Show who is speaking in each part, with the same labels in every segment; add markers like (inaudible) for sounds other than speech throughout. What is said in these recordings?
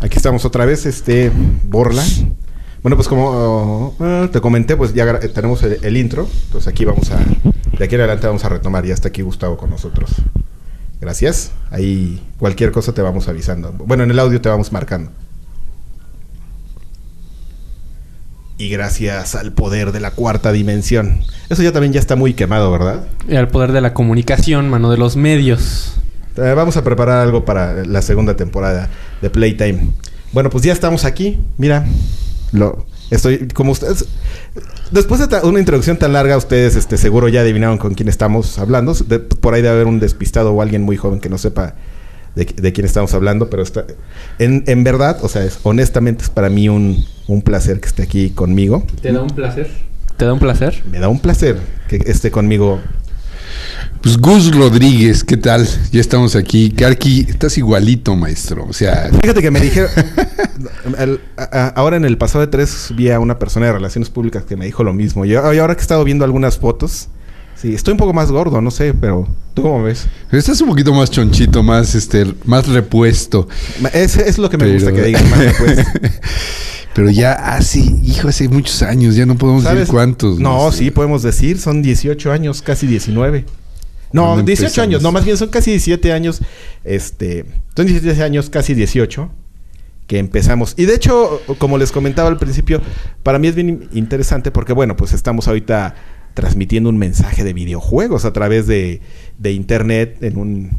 Speaker 1: aquí estamos otra vez, este, Borla. Bueno, pues como uh, te comenté, pues ya tenemos el, el, intro. Entonces aquí vamos a, de aquí en adelante vamos a retomar. Ya está aquí Gustavo con nosotros. Gracias. Ahí cualquier cosa te vamos avisando. Bueno, en el audio te vamos marcando. Y gracias al poder de la cuarta dimensión. Eso ya también ya está muy quemado, ¿verdad?
Speaker 2: Y al poder de la comunicación, mano, de los medios.
Speaker 1: Eh, vamos a preparar algo para la segunda temporada de Playtime. Bueno, pues ya estamos aquí. Mira, lo estoy como ustedes después de una introducción tan larga, ustedes este seguro ya adivinaron con quién estamos hablando. por ahí debe haber un despistado o alguien muy joven que no sepa de, quién estamos hablando, pero está en, en verdad, o sea, es, honestamente es para mí un, un placer que esté aquí conmigo.
Speaker 2: ¿Te da un placer? ¿Te da un placer?
Speaker 1: Me da un placer que esté conmigo
Speaker 3: pues Gus Rodríguez, ¿qué tal? Ya estamos aquí. Karki, estás igualito, maestro. O sea.
Speaker 1: Fíjate que me (laughs) dijeron. ahora en el pasado de tres vi a una persona de relaciones públicas que me dijo lo mismo. Y ahora que he estado viendo algunas fotos. Sí, estoy un poco más gordo, no sé, pero ¿tú cómo ves?
Speaker 3: Estás un poquito más chonchito, más este, más repuesto.
Speaker 1: Es, es lo que me gusta que digan, más repuesto. (laughs)
Speaker 3: Pero ya hace, hijo, hace muchos años, ya no podemos decir cuántos.
Speaker 1: No, sí, podemos decir, son 18 años, casi 19. No, 18 años, no, más bien son casi 17 años, este, son 17 años, casi 18 que empezamos. Y de hecho, como les comentaba al principio, para mí es bien interesante porque, bueno, pues estamos ahorita transmitiendo un mensaje de videojuegos a través de, de internet en un,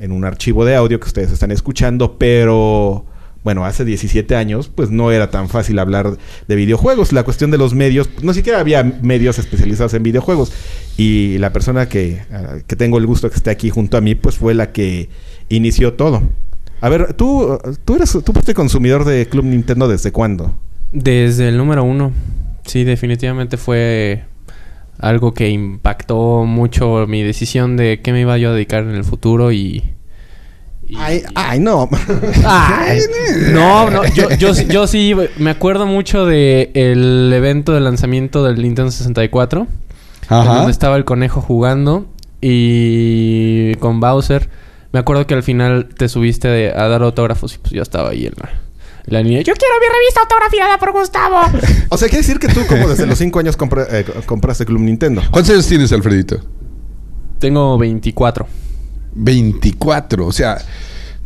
Speaker 1: en un archivo de audio que ustedes están escuchando, pero bueno, hace 17 años, pues no era tan fácil hablar de videojuegos. La cuestión de los medios, no siquiera había medios especializados en videojuegos. Y la persona que, que tengo el gusto que esté aquí junto a mí, pues fue la que inició todo. A ver, tú, tú eres, tú fuiste consumidor de Club Nintendo desde cuándo?
Speaker 2: Desde el número uno. Sí, definitivamente fue algo que impactó mucho mi decisión de qué me iba yo a dedicar en el futuro y
Speaker 1: Ay, ay, (laughs) no.
Speaker 2: no, no. Yo, yo, yo, sí me acuerdo mucho del el evento de lanzamiento del Nintendo 64. Ajá. Donde estaba el conejo jugando y con Bowser. Me acuerdo que al final te subiste a dar autógrafos y pues yo estaba ahí en la, niña. Yo quiero mi revista autografiada por Gustavo.
Speaker 1: o sea, quiere decir que tú como desde los 5 años eh, compraste Club Nintendo.
Speaker 3: ¿Cuántos años tienes, Alfredito?
Speaker 2: Tengo 24.
Speaker 3: 24. O sea,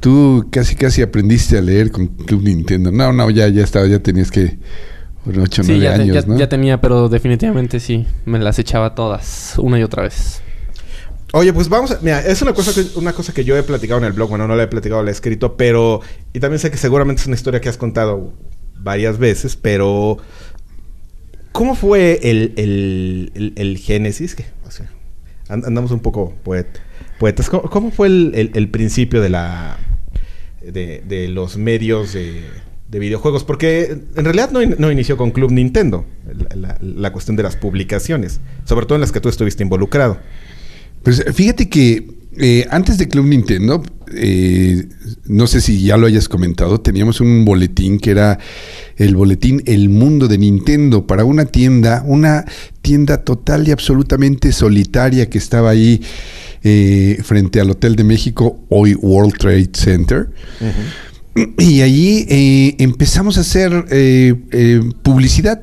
Speaker 3: tú casi casi aprendiste a leer con Club Nintendo. No, no, ya, ya estaba, ya tenías que. 8 o 9 años,
Speaker 2: ya,
Speaker 3: ¿no?
Speaker 2: ya tenía, pero definitivamente sí. Me las echaba todas, una y otra vez.
Speaker 1: Oye, pues vamos a... Mira, es una cosa, que, una cosa que yo he platicado en el blog. Bueno, no la he platicado, la he escrito, pero... Y también sé que seguramente es una historia que has contado varias veces, pero... ¿Cómo fue el, el, el, génesis? Que, andamos un poco poeta poetas. ¿Cómo, fue el, principio de la de, los medios de, videojuegos? Porque en realidad no, inició con Club Nintendo, la, cuestión de las publicaciones, sobre todo en las que tú estuviste involucrado.
Speaker 3: Pues fíjate que eh, antes de Club Nintendo, eh, no sé si ya lo hayas comentado, teníamos un boletín que era el boletín El Mundo de Nintendo para una tienda, una tienda total y absolutamente solitaria que estaba ahí eh, frente al Hotel de México, hoy World Trade Center. Y allí eh, empezamos a hacer eh, publicidad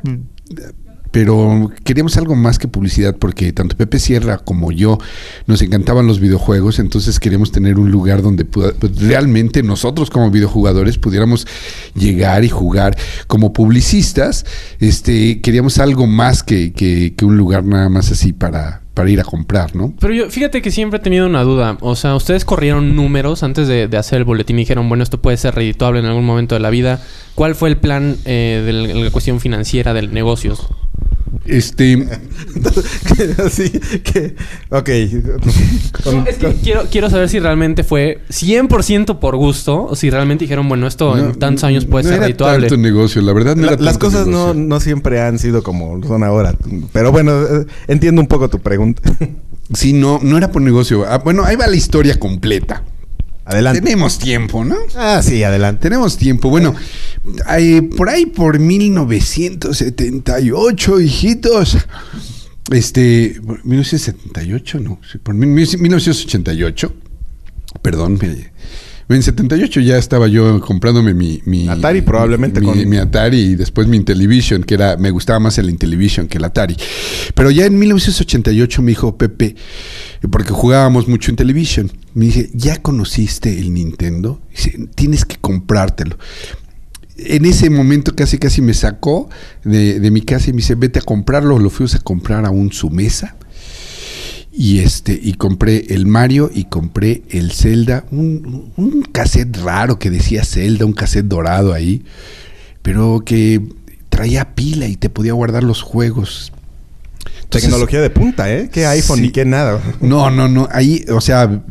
Speaker 3: pero queríamos algo más que publicidad porque tanto Pepe Sierra como yo nos encantaban los videojuegos, entonces queríamos tener un lugar donde pues, realmente nosotros como videojugadores pudiéramos llegar y jugar. Como publicistas, este, queríamos algo más que, que, un lugar nada más así para, para ir a comprar, ¿no?
Speaker 2: Pero yo, fíjate que siempre he tenido una duda. O sea, ustedes corrieron números antes de, hacer el boletín y dijeron, bueno, esto puede ser redituable en algún momento de la vida. ¿Cuál fue el plan eh, de la cuestión financiera del negocio?
Speaker 3: Este. (laughs)
Speaker 1: Así que. Ok.
Speaker 2: es que quiero, quiero saber si realmente fue 100% por gusto o si realmente dijeron, bueno, esto en tantos años puede ser era
Speaker 3: tanto negocio, la verdad no
Speaker 1: Las cosas no, no, siempre han sido como son ahora. Pero bueno, eh, entiendo un poco tu pregunta.
Speaker 3: sí, no, no era por negocio. Ah, bueno, ahí va la historia completa.
Speaker 1: Adelante.
Speaker 3: Tenemos tiempo, ¿no?
Speaker 1: Ah, sí, adelante.
Speaker 3: Tenemos tiempo. Bueno, por ahí por 1978, hijitos. Este, 1978, no, por 1988. Perdón, En 78 ya estaba yo comprándome mi... mi
Speaker 1: Atari probablemente.
Speaker 3: Mi, con... mi, Atari y después mi Intellivision, que era... Me gustaba más el Intellivision que el Atari. Pero ya en 1988 me dijo Pepe, porque jugábamos mucho en Intellivision, me dice, ¿ya conociste el Nintendo? Dice, tienes que comprártelo en ese momento casi casi me sacó de, de, mi casa y me dice, vete a comprarlo. Lo fuimos a comprar a un su mesa. Y este, y compré el Mario y compré el Zelda, un, un cassette raro que decía Zelda, un cassette dorado ahí, pero que traía pila y te podía guardar los juegos.
Speaker 1: Tecnología de punta, ¿eh? ¿Qué iPhone ni qué nada?
Speaker 3: No, no, no. Ahí, o sea,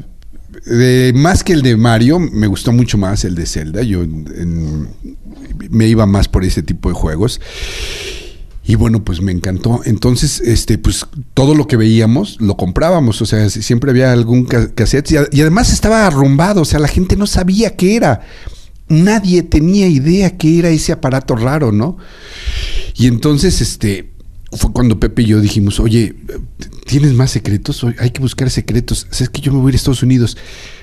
Speaker 3: más que el de Mario, me gustó mucho más el de Zelda. Yo me iba más por ese tipo de juegos. Y bueno, pues me encantó. Entonces, este, pues todo lo que veíamos lo comprábamos. O sea, siempre había algún cassette. Y, además estaba arrumbado. O sea, la gente no sabía qué era. Nadie tenía idea qué era ese aparato raro, ¿no? Y entonces, este, fue cuando Pepe y yo dijimos, oye, ¿tienes más secretos? Hay que buscar secretos. ¿Sabes que yo me voy a ir a Estados Unidos?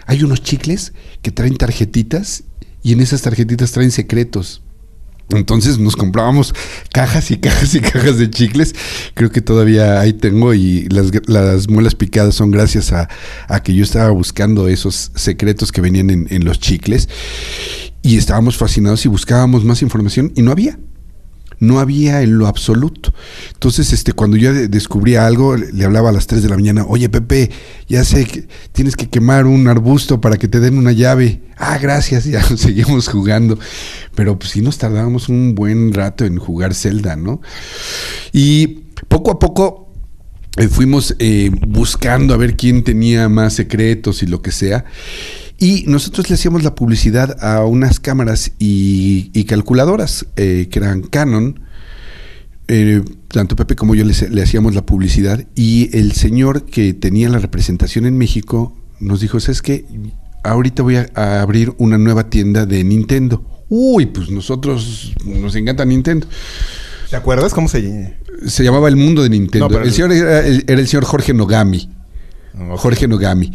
Speaker 3: Hay unos chicles que traen tarjetitas y en esas tarjetitas traen secretos. Entonces nos comprábamos cajas y cajas y cajas de chicles. Creo que todavía ahí tengo y las, muelas picadas son gracias a, que yo estaba buscando esos secretos que venían en, en los chicles. Y estábamos fascinados y buscábamos más información y no había no había en lo absoluto. Entonces, este, cuando yo descubría algo, le hablaba a las 3 de la mañana, oye Pepe, ya sé que tienes que quemar un arbusto para que te den una llave. Ah, gracias, ya (laughs) seguimos jugando. Pero pues sí nos tardábamos un buen rato en jugar Zelda, ¿no? Y poco a poco eh, fuimos eh, buscando a ver quién tenía más secretos y lo que sea. Y nosotros le hacíamos la publicidad a unas cámaras y, calculadoras eh, que eran Canon. Eh, tanto Pepe como yo le, hacíamos la publicidad. Y el señor que tenía la representación en México nos dijo: ¿Sabes qué? Ahorita voy a, abrir una nueva tienda de Nintendo. Uy, pues nosotros nos encanta Nintendo.
Speaker 1: ¿Te acuerdas cómo se
Speaker 3: Se llamaba El Mundo de Nintendo. el señor era el, señor Jorge Nogami. Jorge Nogami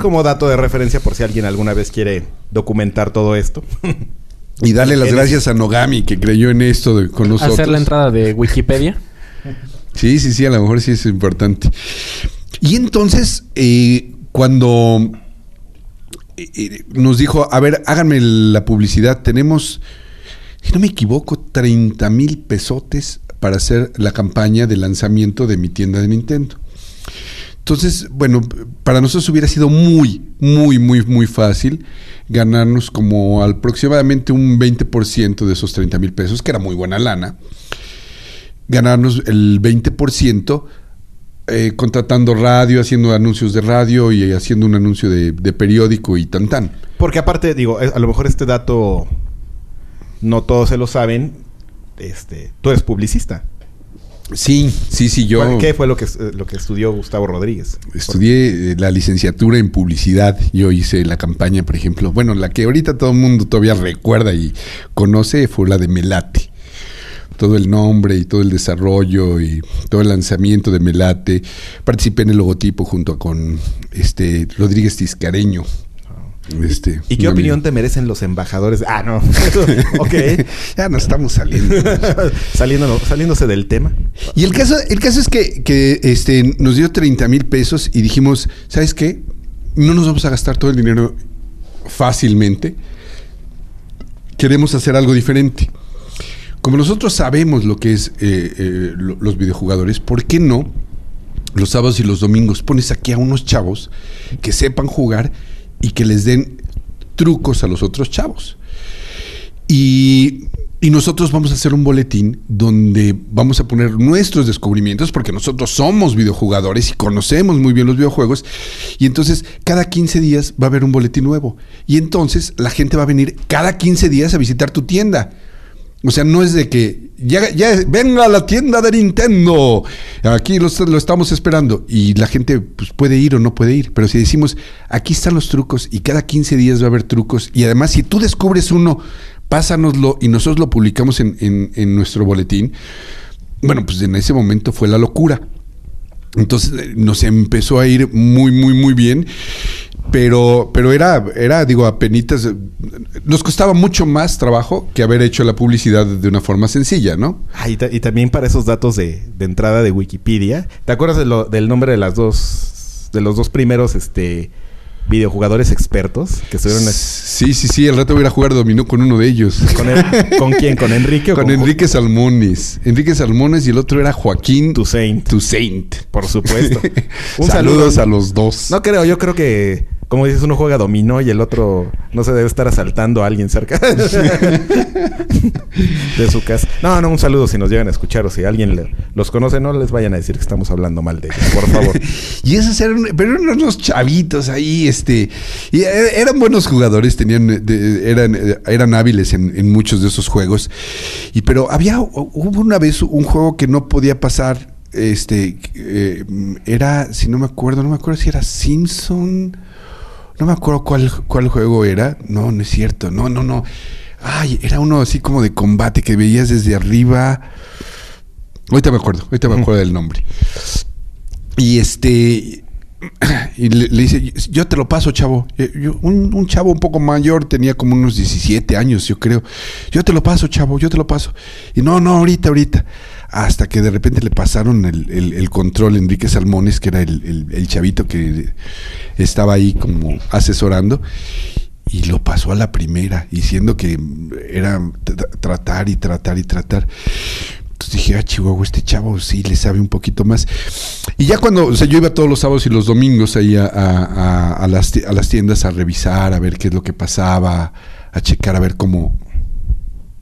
Speaker 1: como dato de referencia por si alguien alguna vez quiere documentar todo esto.
Speaker 3: y darle las gracias a Nogami que creyó en esto de, con nosotros.
Speaker 2: Hacer la entrada de Wikipedia. (laughs)
Speaker 3: sí, sí, sí, a lo mejor sí es importante. Y entonces, eh, cuando eh, eh, nos dijo, a ver, háganme la publicidad, tenemos, si no me equivoco, 30 mil pesotes para hacer la campaña de lanzamiento de mi tienda de Nintendo. Entonces, bueno, para nosotros hubiera sido muy, muy, muy, muy fácil ganarnos como aproximadamente un 20% de esos 30 mil pesos, que era muy buena lana. Ganarnos el 20% eh, contratando radio, haciendo anuncios de radio y haciendo un anuncio de, de periódico y tan tan.
Speaker 1: Porque aparte, digo, eh, a lo mejor este dato no todos se lo saben. Este, tú eres publicista.
Speaker 3: Sí, sí, sí, yo...
Speaker 1: ¿Qué fue lo que, eh, lo que estudió Gustavo Rodríguez?
Speaker 3: Estudié eh, la licenciatura en publicidad. Yo hice la campaña, por ejemplo, bueno, la que ahorita todo el mundo todavía recuerda y conoce fue la de Melate. Todo el nombre y todo el desarrollo y todo el lanzamiento de Melate. Participé en el logotipo junto con este Rodríguez Tiscareño,
Speaker 1: este, ¿Y qué opinión te merecen los embajadores? Ah, no. (laughs) ok.
Speaker 3: ya nos estamos (laughs) saliendo.
Speaker 1: Saliéndose del tema.
Speaker 3: Y el caso, el caso es que, que este, nos dio 30 mil pesos y dijimos, ¿sabes qué? No nos vamos a gastar todo el dinero fácilmente. Queremos hacer algo diferente. Como nosotros sabemos lo que es eh, eh, los videojugadores, ¿por qué no los sábados y los domingos pones aquí a unos chavos que sepan jugar y que les den trucos a los otros chavos. Y, nosotros vamos a hacer un boletín donde vamos a poner nuestros descubrimientos, porque nosotros somos videojugadores y conocemos muy bien los videojuegos. Y entonces cada 15 días va a haber un boletín nuevo. Y entonces la gente va a venir cada 15 días a visitar tu tienda. O sea, no es de que ya, venga a la tienda de Nintendo. Aquí lo, lo, estamos esperando. Y la gente pues, puede ir o no puede ir. Pero si decimos, aquí están los trucos y cada 15 días va a haber trucos. Y además, si tú descubres uno, pásanoslo y nosotros lo publicamos en, en, en nuestro boletín. Bueno, pues en ese momento fue la locura. Entonces eh, nos empezó a ir muy, muy, muy bien. Pero, pero era, era, digo, apenitas. Nos costaba mucho más trabajo que haber hecho la publicidad de una forma sencilla, ¿no?
Speaker 1: Ah, y, también para esos datos de, de, entrada de Wikipedia. ¿Te acuerdas de lo, del nombre de las dos, de los dos primeros, este, videojugadores expertos que estuvieron...
Speaker 3: Sí, sí, sí, el rato voy a jugar dominó con uno de ellos.
Speaker 1: ¿Con, quién? ¿Con Enrique
Speaker 3: o con, Enrique Salmones. Enrique Salmones y el otro era Joaquín
Speaker 1: Toussaint.
Speaker 3: Toussaint.
Speaker 1: Por supuesto. (laughs)
Speaker 3: Un Saludos a los dos.
Speaker 1: No creo, yo creo que como dices, uno juega dominó y el otro no se debe estar asaltando a alguien cerca de (laughs) (laughs) su casa. No, no, un saludo si nos llegan a escuchar o si alguien los conoce, no les vayan a decir que estamos hablando mal de ellos, por favor. (laughs)
Speaker 3: y esos eran, pero eran unos chavitos ahí, este, y e, eran buenos jugadores, tenían, eran, eran hábiles en, muchos de esos juegos. Y pero había, hubo una vez un juego que no podía pasar, este, eh, era, si no me acuerdo, no me acuerdo si era Simpson no me acuerdo cuál, cuál juego era. No, no es cierto. No, no, no. Ay, era uno así como de combate que veías desde arriba. Ahorita me acuerdo, ahorita me acuerdo del nombre. Y este. (clears throat) Y le, dice, yo te lo paso, chavo. un, un, chavo un poco mayor, tenía como unos 17 años, yo creo. Yo te lo paso, chavo, yo te lo paso. Y no, no, ahorita, ahorita hasta que de repente le pasaron el, control a Enrique Salmones, que era el, chavito que estaba ahí como asesorando, y lo pasó a la primera, diciendo que era tratar y tratar y tratar. Entonces dije, ah, Chihuahua, este chavo sí le sabe un poquito más. Y ya cuando, o sea, yo iba todos los sábados y los domingos ahí a, a, las, a las tiendas a revisar, a ver qué es lo que pasaba, a checar, a ver cómo,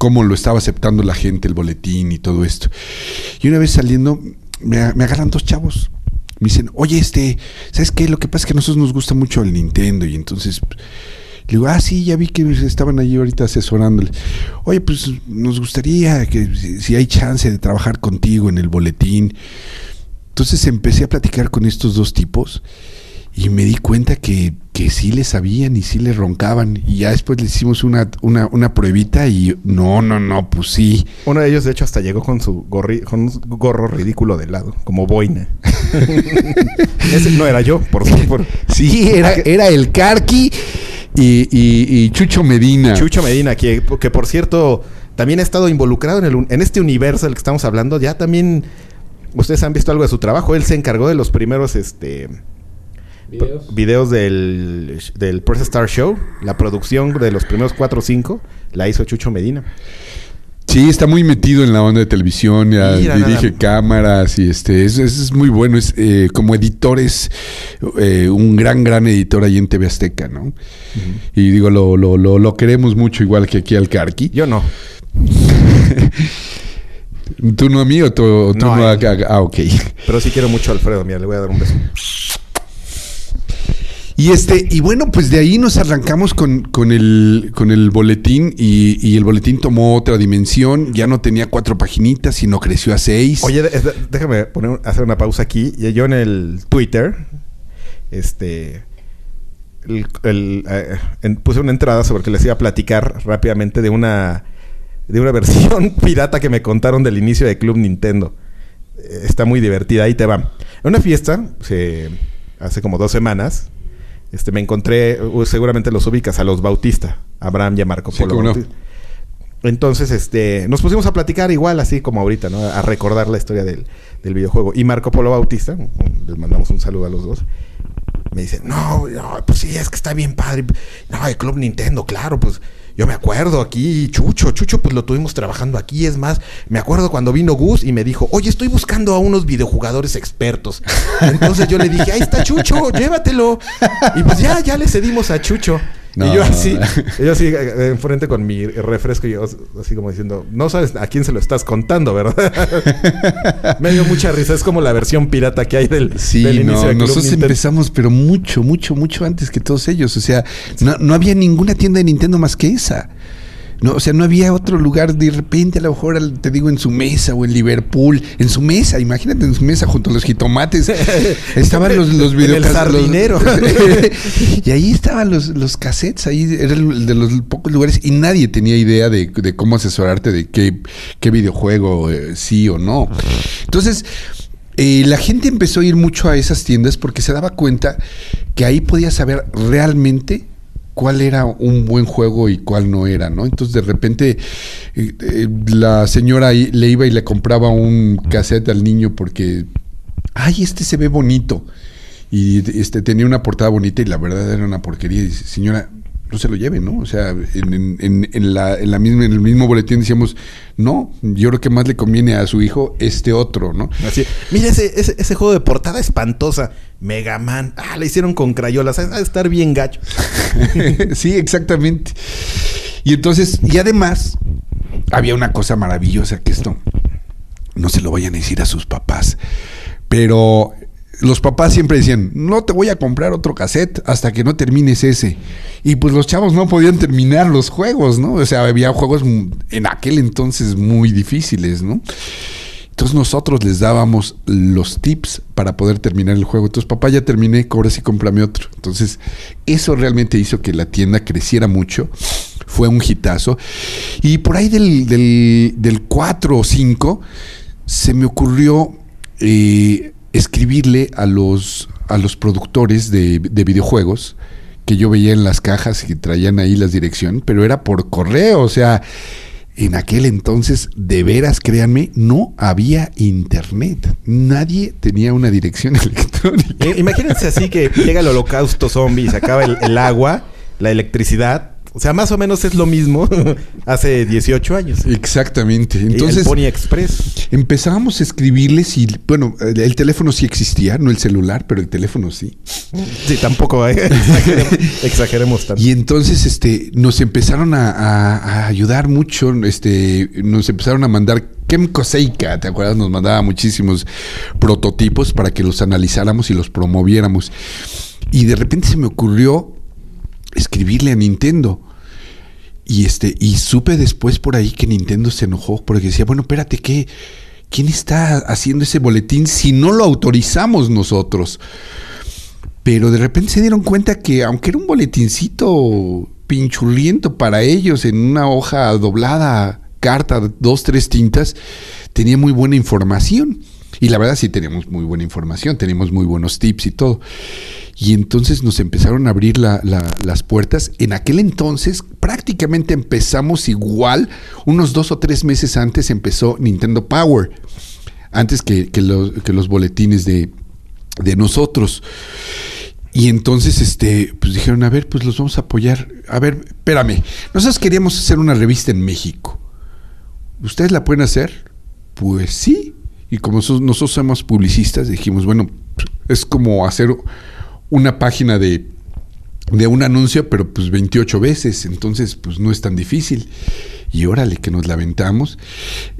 Speaker 3: cómo lo estaba aceptando la gente, el boletín y todo esto. Y una vez saliendo, me, agarran dos chavos. Me dicen, oye, este, ¿sabes qué? Lo que pasa es que a nosotros nos gusta mucho el Nintendo. Y entonces le digo, ah, sí, ya vi que estaban allí ahorita asesorándole. Oye, pues nos gustaría que si hay chance de trabajar contigo en el boletín. Entonces empecé a platicar con estos dos tipos y me di cuenta que, que sí le sabían y sí le roncaban. Y ya después le hicimos una, una, una pruebita y no, no, no, pues sí.
Speaker 1: Uno de ellos, de hecho, hasta llegó con su gorri, con un gorro ridículo de lado, como boina. (laughs) Ese no era yo, por favor. (laughs)
Speaker 3: Sí, era, era el Carqui y, y, Chucho Medina.
Speaker 1: Chucho Medina, que, que por cierto, también ha estado involucrado en, el, en este universo del que estamos hablando. Ya también, ustedes han visto algo de su trabajo. Él se encargó de los primeros, este videos, del, del Press Star Show. La producción de los primeros 4 o 5 la hizo Chucho Medina.
Speaker 3: Sí, está muy metido en la onda de televisión, ya dirige cámaras y este, es, es, muy bueno, es eh, como editor es eh, un gran, gran editor ahí en TV Azteca, ¿no? Y digo, lo, lo, lo, queremos mucho igual que aquí al Carqui.
Speaker 1: Yo no. (laughs)
Speaker 3: ¿Tú no a mí o tú, no, a, Ah, ok.
Speaker 1: Pero sí quiero mucho a Alfredo, mira, le voy a dar un beso.
Speaker 3: Y este, y bueno, pues de ahí nos arrancamos con, con, el, con el boletín y, el boletín tomó otra dimensión, ya no tenía cuatro paginitas, sino creció a seis.
Speaker 1: Oye, déjame poner, hacer una pausa aquí. Yo en el Twitter, este, eh, puse una entrada sobre que les iba a platicar rápidamente de una, de una (laughs) versión pirata que me contaron del inicio de Club Nintendo. Está muy divertida, ahí te va. En una fiesta, hace como dos semanas, este, me encontré, seguramente los ubicas, a los Bautista, Abraham y a Marco Polo. Entonces, este, nos pusimos a platicar igual, así como ahorita, ¿no? A recordar la historia del, videojuego. Y Marco Polo Bautista, les mandamos un saludo a los dos, me dice, no, no, pues sí, es que está bien padre. No, el Club Nintendo, claro, pues yo me acuerdo aquí, Chucho, Chucho, pues lo tuvimos trabajando aquí. Es más, me acuerdo cuando vino Gus y me dijo, oye, estoy buscando a unos videojugadores expertos. Entonces yo le dije, ahí está Chucho, llévatelo. Y pues ya, ya le cedimos a Chucho. Y yo así, (laughs) yo así eh, enfrente con mi refresco y yo así como diciendo, no sabes a quién se lo estás contando, ¿verdad? (laughs) Me dio mucha risa, es como la versión pirata que hay del,
Speaker 3: sí, inicio no, nosotros empezamos pero mucho, mucho, mucho antes que todos ellos, o sea, no, no había ninguna tienda de Nintendo más que esa. No, o sea, no había otro lugar. De repente, a lo mejor, te digo, en su mesa o en Liverpool, en su mesa, imagínate en su mesa junto a los jitomates. (laughs) estaban los, los (laughs) y ahí estaban los, los cassettes, ahí era el de los pocos lugares y nadie tenía idea de, cómo asesorarte de qué, qué videojuego eh, sí o no. Entonces, eh, la gente empezó a ir mucho a esas tiendas porque se daba cuenta que ahí podía saber realmente cuál era un buen juego y cuál no era, ¿no? Entonces de repente eh, eh, la señora le iba y le compraba un cassette al niño porque, ay, este se ve bonito. Y este tenía una portada bonita y la verdad era una porquería. Y dice, señora, no se lo lleve, ¿no? O sea, en, en, en, la, en, la misma, en el mismo boletín decíamos, no, yo creo que más le conviene a su hijo este otro, ¿no?
Speaker 1: Así, mira ese, ese, ese juego de portada espantosa, Mega Man, ah, le hicieron con crayolas, a estar bien gacho. (laughs)
Speaker 3: sí, exactamente. Y entonces, y además, había una cosa maravillosa que esto no se lo vayan a decir a sus papás, pero los papás siempre decían, no te voy a comprar otro cassette hasta que no termines ese. Y pues los chavos no podían terminar los juegos, ¿no? O sea, había juegos en aquel entonces muy difíciles, ¿no? Entonces nosotros les dábamos los tips para poder terminar el juego. Entonces, papá, ya terminé, ahora sí cómprame otro. Entonces, eso realmente hizo que la tienda creciera mucho. Fue un hitazo. Y por ahí del, del, 4 o 5, se me ocurrió eh, escribirle a los, a los productores de, videojuegos que yo veía en las cajas y traían ahí las direcciones, pero era por correo, o sea, en aquel entonces, de veras, créanme, no había internet. Nadie tenía una dirección (laughs) electrónica.
Speaker 1: Imagínense así que llega el holocausto zombie se acaba el agua, la electricidad o sea, más o menos es lo mismo (laughs) hace 18 años.
Speaker 3: Exactamente. Entonces, el
Speaker 1: Pony Express.
Speaker 3: Empezábamos a escribirles y, bueno, el teléfono sí existía, no el celular, pero el teléfono sí.
Speaker 1: Sí, tampoco (laughs) ¿eh? exageremos, tanto.
Speaker 3: Y entonces este, nos empezaron a, ayudar mucho, este, nos empezaron a mandar Kemco Seika, ¿te acuerdas? Nos mandaba muchísimos prototipos para que los analizáramos y los promoviéramos. Y de repente se me ocurrió escribirle a Nintendo. Y este, y supe después por ahí que Nintendo se enojó porque decía, bueno, espérate, ¿qué? ¿Quién está haciendo ese boletín si no lo autorizamos nosotros? Pero de repente se dieron cuenta que aunque era un boletincito pinchurriento para ellos en una hoja doblada, carta, dos, tres tintas, tenía muy buena información. Y la verdad sí teníamos muy buena información, teníamos muy buenos tips y todo. Y entonces nos empezaron a abrir las puertas. En aquel entonces prácticamente empezamos igual. Unos dos o tres meses antes empezó Nintendo Power. Antes que, los, boletines de, nosotros. Y entonces, este, pues dijeron, a ver, pues los vamos a apoyar. A ver, espérame. Nosotros queríamos hacer una revista en México. ¿Ustedes la pueden hacer? Pues sí. Y como nosotros somos publicistas, dijimos, bueno, es como hacer una página de, de un anuncio, pero pues 28 veces, entonces pues no es tan difícil. Y órale, que nos lamentamos.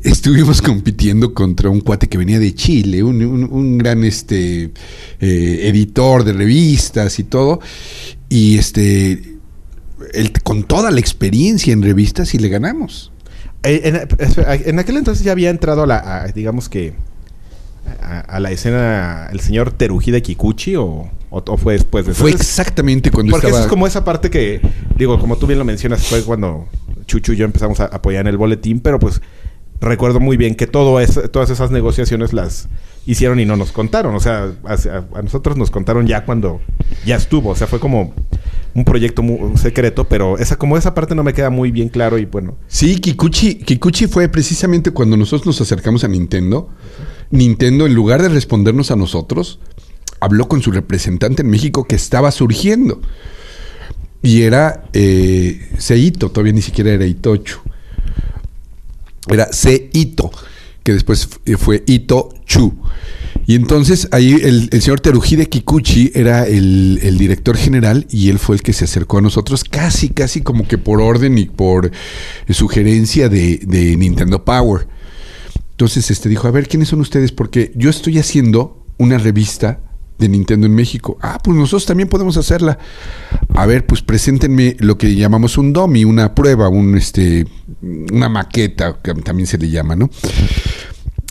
Speaker 3: Estuvimos (laughs) compitiendo contra un cuate que venía de Chile, un, gran este, eh, editor de revistas y todo. Y este, con toda la experiencia en revistas y le ganamos.
Speaker 1: Eh, en, aquel entonces ya había entrado a la, digamos que, a, la escena el señor Terujida Kikuchi o, o, fue después de
Speaker 3: eso. Fue exactamente cuando
Speaker 1: Porque es como esa parte que, digo, como tú bien lo mencionas, fue cuando Chuchu y yo empezamos a apoyar en el boletín, pero pues recuerdo muy bien que todo todas esas negociaciones las hicieron y no nos contaron. O sea, a, nosotros nos contaron ya cuando ya estuvo. O sea, fue como un proyecto muy secreto, pero esa como esa parte no me queda muy bien claro y bueno.
Speaker 3: Sí, Kikuchi, Kikuchi fue precisamente cuando nosotros nos acercamos a Nintendo. Nintendo, en lugar de respondernos a nosotros, habló con su representante en México que estaba surgiendo. Y era eh, Seito, todavía ni siquiera era Itochu. Era Seito, que después fue Ito Chu. Y entonces ahí el, señor Terujide Kikuchi era el, director general y él fue el que se acercó a nosotros casi, casi como que por orden y por sugerencia de, de Nintendo Power. Entonces este dijo, a ver, ¿quiénes son ustedes? Porque yo estoy haciendo una revista de Nintendo en México. Ah, pues nosotros también podemos hacerla. A ver, pues preséntenme lo que llamamos un dummy, una prueba, un este una maqueta, que también se le llama, ¿no?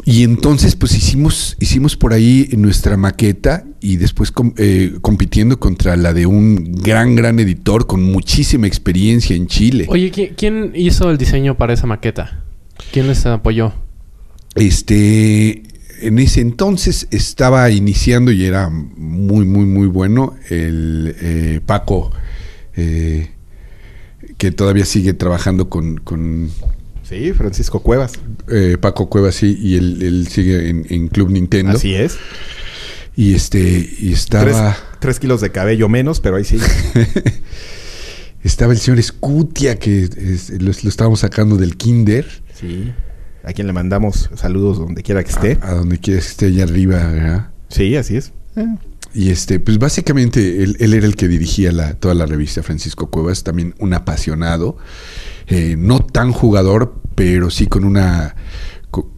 Speaker 3: Y entonces, pues hicimos, hicimos por ahí nuestra maqueta y después eh, compitiendo contra la de un gran, gran editor con muchísima experiencia en Chile.
Speaker 2: Oye, ¿quién hizo el diseño para esa maqueta? ¿Quién les apoyó?
Speaker 3: Este, en ese entonces estaba iniciando y era muy, muy, muy bueno el eh, Paco, eh, que todavía sigue trabajando con, con
Speaker 1: Sí, Francisco Cuevas.
Speaker 3: Eh, Paco Cuevas, sí, y él, sigue en, Club Nintendo.
Speaker 1: Así es.
Speaker 3: Y este, y estaba.
Speaker 1: Tres, kilos de cabello menos, pero ahí sí. (laughs)
Speaker 3: estaba el señor Escutia, que lo, estábamos sacando del Kinder.
Speaker 1: Sí. A quien le mandamos saludos donde quiera que esté.
Speaker 3: A, donde quiera que esté allá arriba, ¿verdad?
Speaker 1: Sí, así es.
Speaker 3: Y este, pues básicamente él, era el que dirigía la, toda la revista, Francisco Cuevas, también un apasionado, eh, no tan jugador, pero sí con una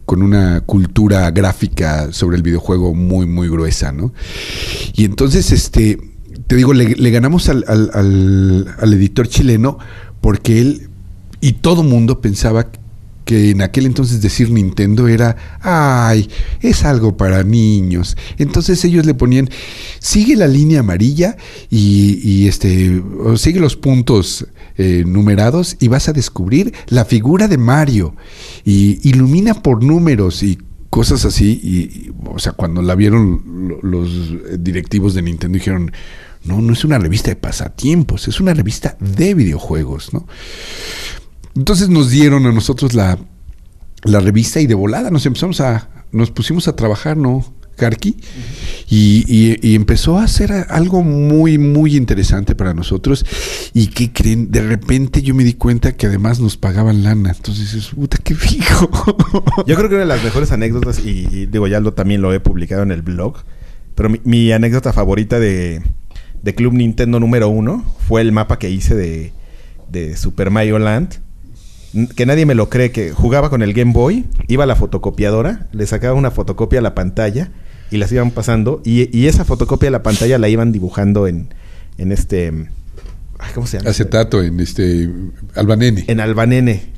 Speaker 3: con una cultura gráfica sobre el videojuego muy, muy gruesa, ¿no? Y entonces, este, te digo, le, ganamos al, al, al, editor chileno porque él y todo mundo pensaba que en aquel entonces decir Nintendo era, ay, es algo para niños. Entonces ellos le ponían, sigue la línea amarilla y, este, sigue los puntos eh, numerados y vas a descubrir la figura de Mario. Y ilumina por números y cosas así. Y, o sea, cuando la vieron los directivos de Nintendo dijeron, no, no es una revista de pasatiempos, es una revista de videojuegos, ¿no? Entonces nos dieron a nosotros la, la revista y de volada nos empezamos a, nos pusimos a trabajar, ¿no? Karki, y, empezó a hacer algo muy, muy interesante para nosotros. ¿Y que creen? De repente yo me di cuenta que además nos pagaban lana. Entonces dices, puta, qué fijo.
Speaker 1: Yo creo que una de las mejores anécdotas, y, digo, ya lo, también lo he publicado en el blog, pero mi, anécdota favorita de, de, Club Nintendo número uno fue el mapa que hice de, de Super Mario Land que nadie me lo cree, que jugaba con el Game Boy, iba a la fotocopiadora, le sacaba una fotocopia a la pantalla y las iban pasando. Y, esa fotocopia de la pantalla la iban dibujando en, en este.
Speaker 3: ¿Cómo se llama? Acetato, en este. Albanene.
Speaker 1: En Albanene.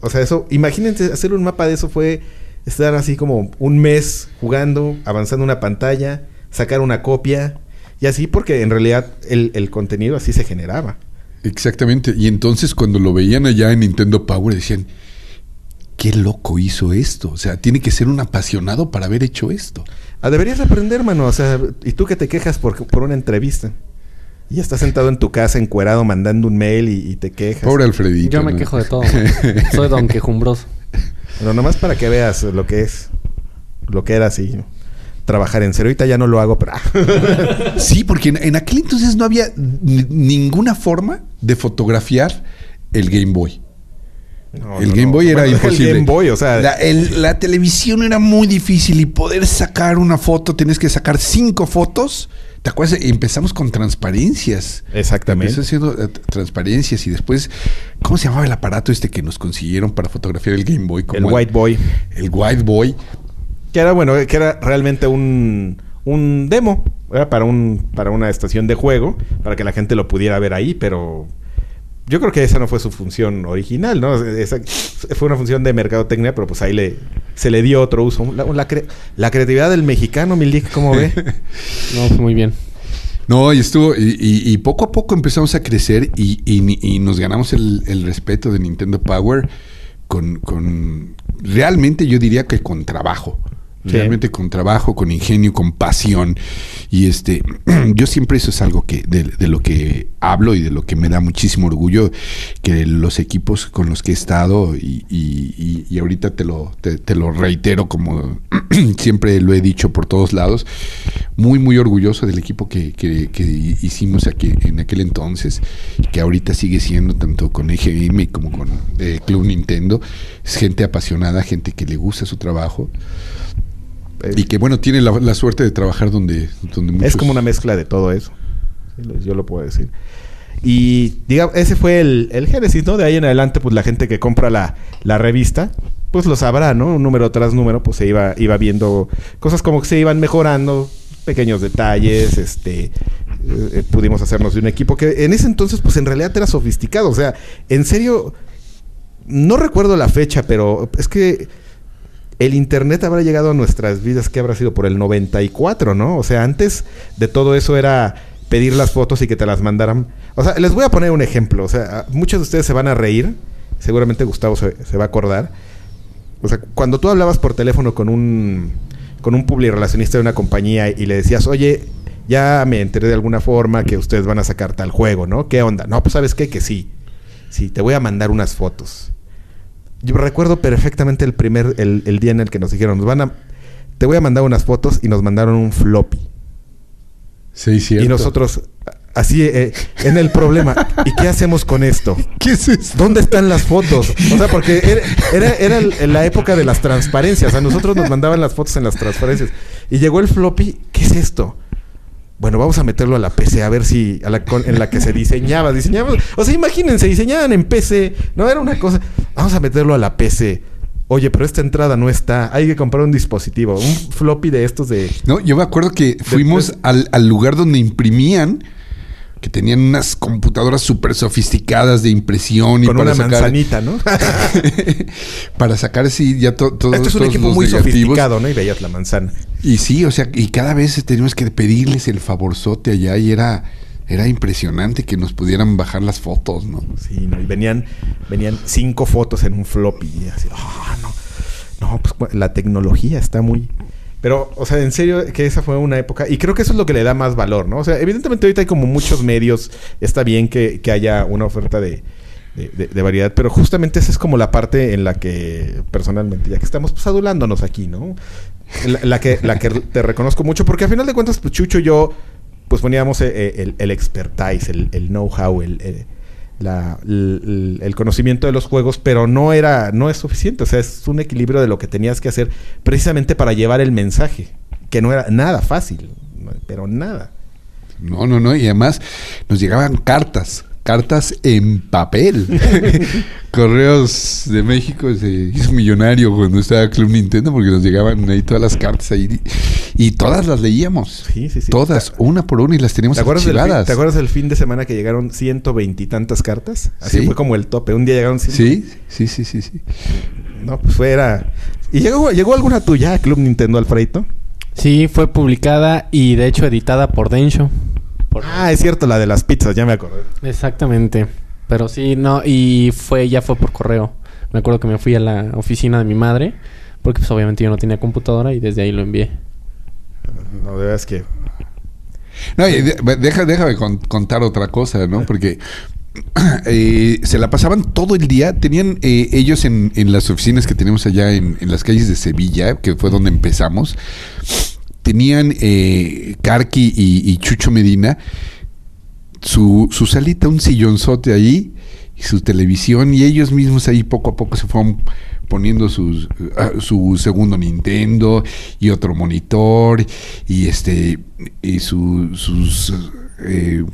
Speaker 1: O sea, eso. Imagínense, hacer un mapa de eso fue estar así como un mes jugando, avanzando una pantalla, sacar una copia. Y así, porque en realidad el, el contenido así se generaba.
Speaker 3: Exactamente. Y entonces cuando lo veían allá en Nintendo Power decían, qué loco hizo esto. O sea, tiene que ser un apasionado para haber hecho esto.
Speaker 1: Ah, deberías aprender, mano. O sea, y tú que te quejas por, por una entrevista. Y estás sentado en tu casa encuerado mandando un mail y, te quejas.
Speaker 3: Pobre Alfredito.
Speaker 2: Yo me quejo de todo. Soy don (laughs) quejumbroso.
Speaker 1: Pero nomás para que veas lo que es. Lo que era así. Trabajar en serio. Ahorita ya no lo hago, pero...
Speaker 3: sí, porque en, aquel entonces no había ninguna forma de fotografiar el Game Boy el Game Boy era imposible.
Speaker 1: El Game Boy, o sea.
Speaker 3: La, televisión era muy difícil y poder sacar una foto, tienes que sacar cinco fotos. ¿Te acuerdas? Empezamos con transparencias.
Speaker 1: Exactamente.
Speaker 3: Empezó haciendo eh, transparencias y después, ¿cómo se llamaba el aparato este que nos consiguieron para fotografiar el Game Boy?
Speaker 1: el White Boy.
Speaker 3: El White Boy.
Speaker 1: Que era, bueno, que era realmente un, un demo. Era para, un, para una estación de juego, para que la gente lo pudiera ver ahí, pero yo creo que esa no fue su función original, ¿no? fue una función de mercadotecnia, pero pues ahí le, se le dio otro uso. La, creatividad del mexicano, Milik, ¿cómo ve? (laughs)
Speaker 2: no, fue muy bien.
Speaker 3: No, y estuvo, y, poco a poco empezamos a crecer y, nos ganamos el, respeto de Nintendo Power con, con, realmente yo diría que con trabajo realmente con trabajo, con ingenio, con pasión. Y este, (clears throat) yo siempre eso es algo que, de, lo que hablo y de lo que me da muchísimo orgullo, que los equipos con los que he estado, y, y, ahorita te lo, te, lo reitero como (clears throat) siempre lo he dicho por todos lados, muy, muy orgulloso del equipo que, que, hicimos aquí en aquel entonces, que ahorita sigue siendo tanto con EGM como con eh, Club Nintendo. Es gente apasionada, gente que le gusta su trabajo. Y que bueno, tiene la, suerte de trabajar donde, donde
Speaker 1: Es como una mezcla de todo eso. Yo lo puedo decir. Y diga, ese fue el, el génesis, ¿no? De ahí en adelante, pues la gente que compra la, la revista, pues lo sabrá, ¿no? Un número tras número, pues se iba, iba viendo cosas como que se iban mejorando, pequeños detalles, este, eh, pudimos hacernos de un equipo que en ese entonces, pues en realidad era sofisticado. O sea, en serio, no recuerdo la fecha, pero es que el Internet habrá llegado a nuestras vidas, que habrá sido por el 94, ¿no? O sea, antes de todo eso era pedir las fotos y que te las mandaran. O sea, les voy a poner un ejemplo. O sea, muchos de ustedes se van a reír. Seguramente Gustavo se, va a acordar. O sea, cuando tú hablabas por teléfono con un con un publirelacionista de una compañía y le decías, oye, ya me enteré de alguna forma que ustedes van a sacar tal juego, ¿no? ¿Qué onda? No, pues sabes qué, que sí. Sí, te voy a mandar unas fotos. Yo recuerdo perfectamente el primer, el, día en el que nos dijeron, nos van a, te voy a mandar unas fotos y nos mandaron un floppy.
Speaker 3: Sí, cierto.
Speaker 1: Y nosotros, así, eh, en el problema, ¿y qué hacemos con esto? (laughs)
Speaker 3: ¿Qué es esto?
Speaker 1: ¿Dónde están las fotos? O sea, porque era, era, en la época de las transparencias. A nosotros nos mandaban las fotos en las transparencias. Y llegó el floppy, ¿qué es esto? Bueno, vamos a meterlo a la PC a ver si en la que se diseñaba, diseñaba, o sea, imagínense, diseñaban en PC, no era una cosa, vamos a meterlo a la PC. Oye, pero esta entrada no está. Hay que comprar un dispositivo, un floppy de estos de.
Speaker 3: No, yo me acuerdo que fuimos al, al, lugar donde imprimían que tenían unas computadoras súper sofisticadas de impresión
Speaker 1: y Con para una sacar, manzanita, ¿no? (laughs)
Speaker 3: para sacar así ya todo
Speaker 1: Esto es un equipo muy sofisticado, ¿no? Y veías la manzana.
Speaker 3: Y sí, o sea, y cada vez teníamos que pedirles el favorzote allá y era era impresionante que nos pudieran bajar las fotos, ¿no?
Speaker 1: Sí, ¿no? y venían venían cinco fotos en un floppy y así, oh, no. No, pues la tecnología está muy pero, o sea, en serio, que esa fue una época. Y creo que eso es lo que le da más valor, ¿no? O sea, evidentemente ahorita hay como muchos medios. Está bien que, haya una oferta de, variedad, pero justamente esa es como la parte en la que personalmente, ya que estamos pues adulándonos aquí, ¿no? La, que, la que te reconozco mucho, porque al final de cuentas, pues Chucho y yo, pues poníamos eh, eh, el, el expertise, el, el know-how, el, la, el, conocimiento de los juegos, pero no era, no es suficiente. O sea, es un equilibrio de lo que tenías que hacer precisamente para llevar el mensaje, que no era nada fácil, pero nada.
Speaker 3: No, no, no, y además nos llegaban cartas cartas en papel. (laughs) Correos de México se hizo millonario cuando estaba Club Nintendo porque nos llegaban ahí todas las cartas ahí y todas las leíamos. Sí, sí, sí. Todas, una por una y las teníamos
Speaker 1: ¿Te acuerdas ¿Te acuerdas del fin de semana que llegaron ciento veintitantas cartas? Así fue como el tope. Un día llegaron
Speaker 3: Sí, sí, sí, sí, sí.
Speaker 1: No, pues fuera. ¿Y llegó, llegó alguna tuya, Club Nintendo Alfredo?
Speaker 2: Sí, fue publicada y de hecho editada por Densho.
Speaker 1: Ah, es cierto, la de las pizzas, ya me acordé.
Speaker 2: Exactamente. Pero sí, no, y fue, ya fue por correo. Me acuerdo que me fui a la oficina de mi madre, porque pues obviamente yo no tenía computadora y desde ahí lo envié.
Speaker 1: No, de verdad es que...
Speaker 3: No, deja, déjame contar otra cosa, ¿no? Porque (clears throat) eh, se la pasaban todo el día. Tenían eh, ellos en, en, las oficinas que tenemos allá en, en, las calles de Sevilla, que fue donde empezamos tenían eh, Karki y, Chucho Medina su, su salita, un sillonzote ahí y su televisión y ellos mismos ahí poco a poco se fueron poniendo sus, ah, su segundo Nintendo y otro monitor y este y sus eh,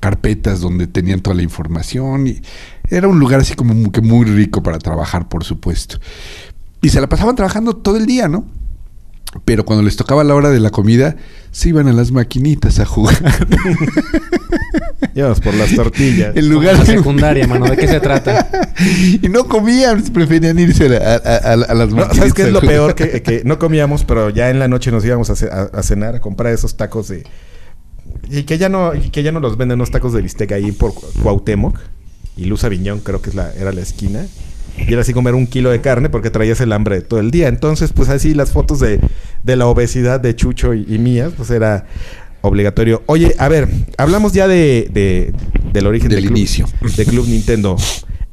Speaker 3: carpetas donde tenían toda la información y era un lugar así como que muy rico para trabajar por supuesto. Y se la pasaban trabajando todo el día no pero cuando les tocaba la hora de la comida, se iban a las maquinitas a jugar. (laughs)
Speaker 1: Llevas por las tortillas.
Speaker 2: En lugar de secundaria, mano, ¿de qué se trata? (laughs)
Speaker 3: y no comían, preferían irse a, las maquinitas.
Speaker 1: ¿Sabes qué es lo peor? Que, no comíamos, pero ya en la noche nos íbamos a, cenar, a comprar esos tacos de... Y que ya no, que ya no los venden unos tacos de bistec ahí por Cuauhtémoc. Y Luz Aviñón creo que es la, era la esquina y era así comer un kilo de carne porque traías el hambre todo el día. Entonces, pues así las fotos de, de la obesidad de Chucho y, mías, pues era obligatorio. Oye, a ver, hablamos ya de, de del origen
Speaker 3: del inicio (laughs)
Speaker 1: de Club Nintendo.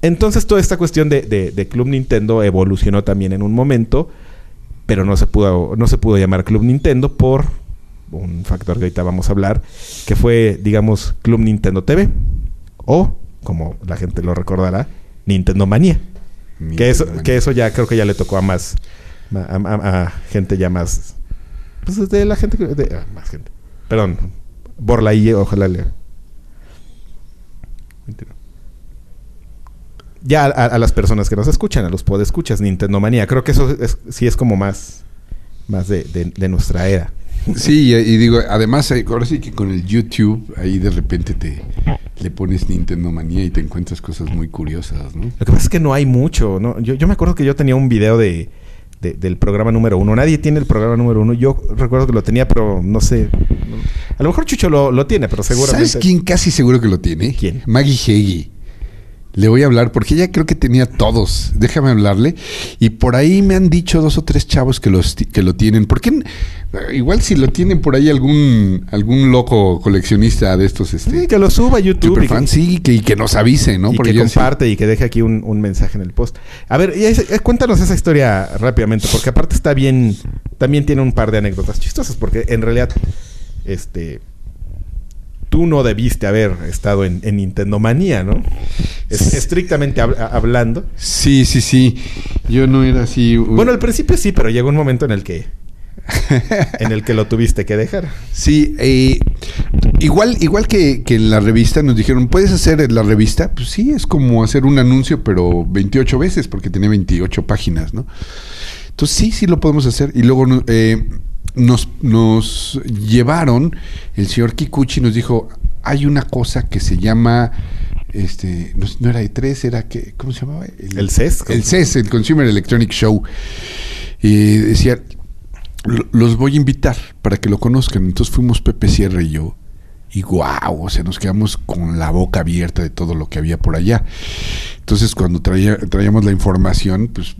Speaker 1: Entonces, toda esta cuestión de, de, Club Nintendo evolucionó también en un momento, pero no se pudo, no se pudo llamar Club Nintendo por un factor que ahorita vamos a hablar, que fue, digamos, Club Nintendo TV, o, como la gente lo recordará, Nintendo Manía. Que eso, que eso ya creo que ya le tocó a más. A, gente ya más. Pues de la gente. De, ah, más gente. Perdón. Borlaí, ojalá le. Ya a, las personas que nos escuchan, a los podescuchas, Nintendo Manía. Creo que eso sí es como más. Más de, de nuestra era.
Speaker 3: Sí, y digo, además, eh, ahora sí que con el YouTube, ahí de repente te le pones Nintendo Manía y te encuentras cosas muy curiosas, ¿no?
Speaker 1: Lo que pasa es que no hay mucho, ¿no? Yo, yo me acuerdo que yo tenía un video de, del programa número uno. Nadie tiene el programa número uno. Yo recuerdo que lo tenía, pero no sé. A lo mejor Chucho lo, lo tiene, pero seguramente.
Speaker 3: ¿Sabes quién casi seguro que lo tiene?
Speaker 1: ¿Quién?
Speaker 3: Maggie Heggie. Le voy a hablar porque ella creo que tenía todos. Déjame hablarle. Y por ahí me han dicho dos o tres chavos que, los, que lo tienen. ¿Por qué? Igual si lo tienen por ahí algún algún loco coleccionista de estos. Este,
Speaker 1: sí, que lo suba a YouTube.
Speaker 3: Y que, sí, que, y que nos avise, ¿no?
Speaker 1: Y que comparte y que deje aquí un, mensaje en el post. A ver, cuéntanos esa historia rápidamente. Porque aparte está bien... También tiene un par de anécdotas chistosas. Porque en realidad... Este tú no debiste haber estado en, Nintendo Manía, ¿no? estrictamente hablando.
Speaker 3: Sí, sí, sí. Yo no era así.
Speaker 1: Bueno, al principio sí, pero llegó un momento en el que. en el que lo tuviste que dejar.
Speaker 3: Sí, eh, igual, igual que, que, en la revista nos dijeron, ¿puedes hacer la revista? Pues sí, es como hacer un anuncio, pero 28 veces, porque tenía 28 páginas, ¿no? Entonces sí, sí lo podemos hacer. Y luego eh, nos, nos llevaron, el señor Kikuchi nos dijo, hay una cosa que se llama, este, no, era E3, era que, ¿cómo se llamaba?
Speaker 1: El, CES.
Speaker 3: El CES, el Consumer Electronic Show. Y decía, los voy a invitar para que lo conozcan. Entonces fuimos Pepe Sierra y yo. Y guau, o sea, nos quedamos con la boca abierta de todo lo que había por allá. Entonces, cuando traía, traíamos la información, pues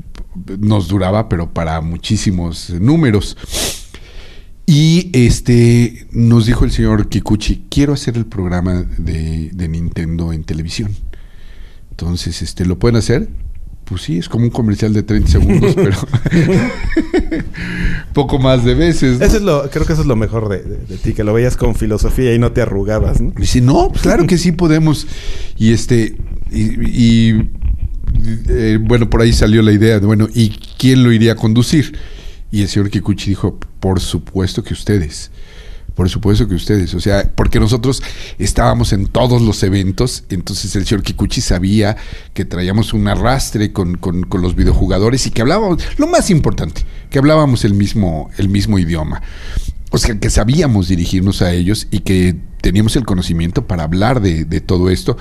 Speaker 3: nos duraba, pero para muchísimos números. Y este nos dijo el señor Kikuchi, quiero hacer el programa de, Nintendo en televisión. Entonces, este, ¿lo pueden hacer? Pues sí, es como un comercial de 30 segundos, pero (laughs) poco más de veces.
Speaker 1: Eso es lo, creo que eso es lo mejor de, ti, que lo veías con filosofía y no te arrugabas, ¿no?
Speaker 3: Y dice, no, pues claro que sí podemos. Y este, y, eh, bueno, por ahí salió la idea de, bueno, ¿y quién lo iría a conducir? Y el señor Kikuchi dijo, por supuesto que ustedes. Por supuesto que ustedes, o sea, porque nosotros estábamos en todos los eventos, entonces el señor Kikuchi sabía que traíamos un arrastre con, con, con, los videojugadores y que hablábamos, lo más importante, que hablábamos el mismo, el mismo idioma. O sea, que sabíamos dirigirnos a ellos y que teníamos el conocimiento para hablar de, todo esto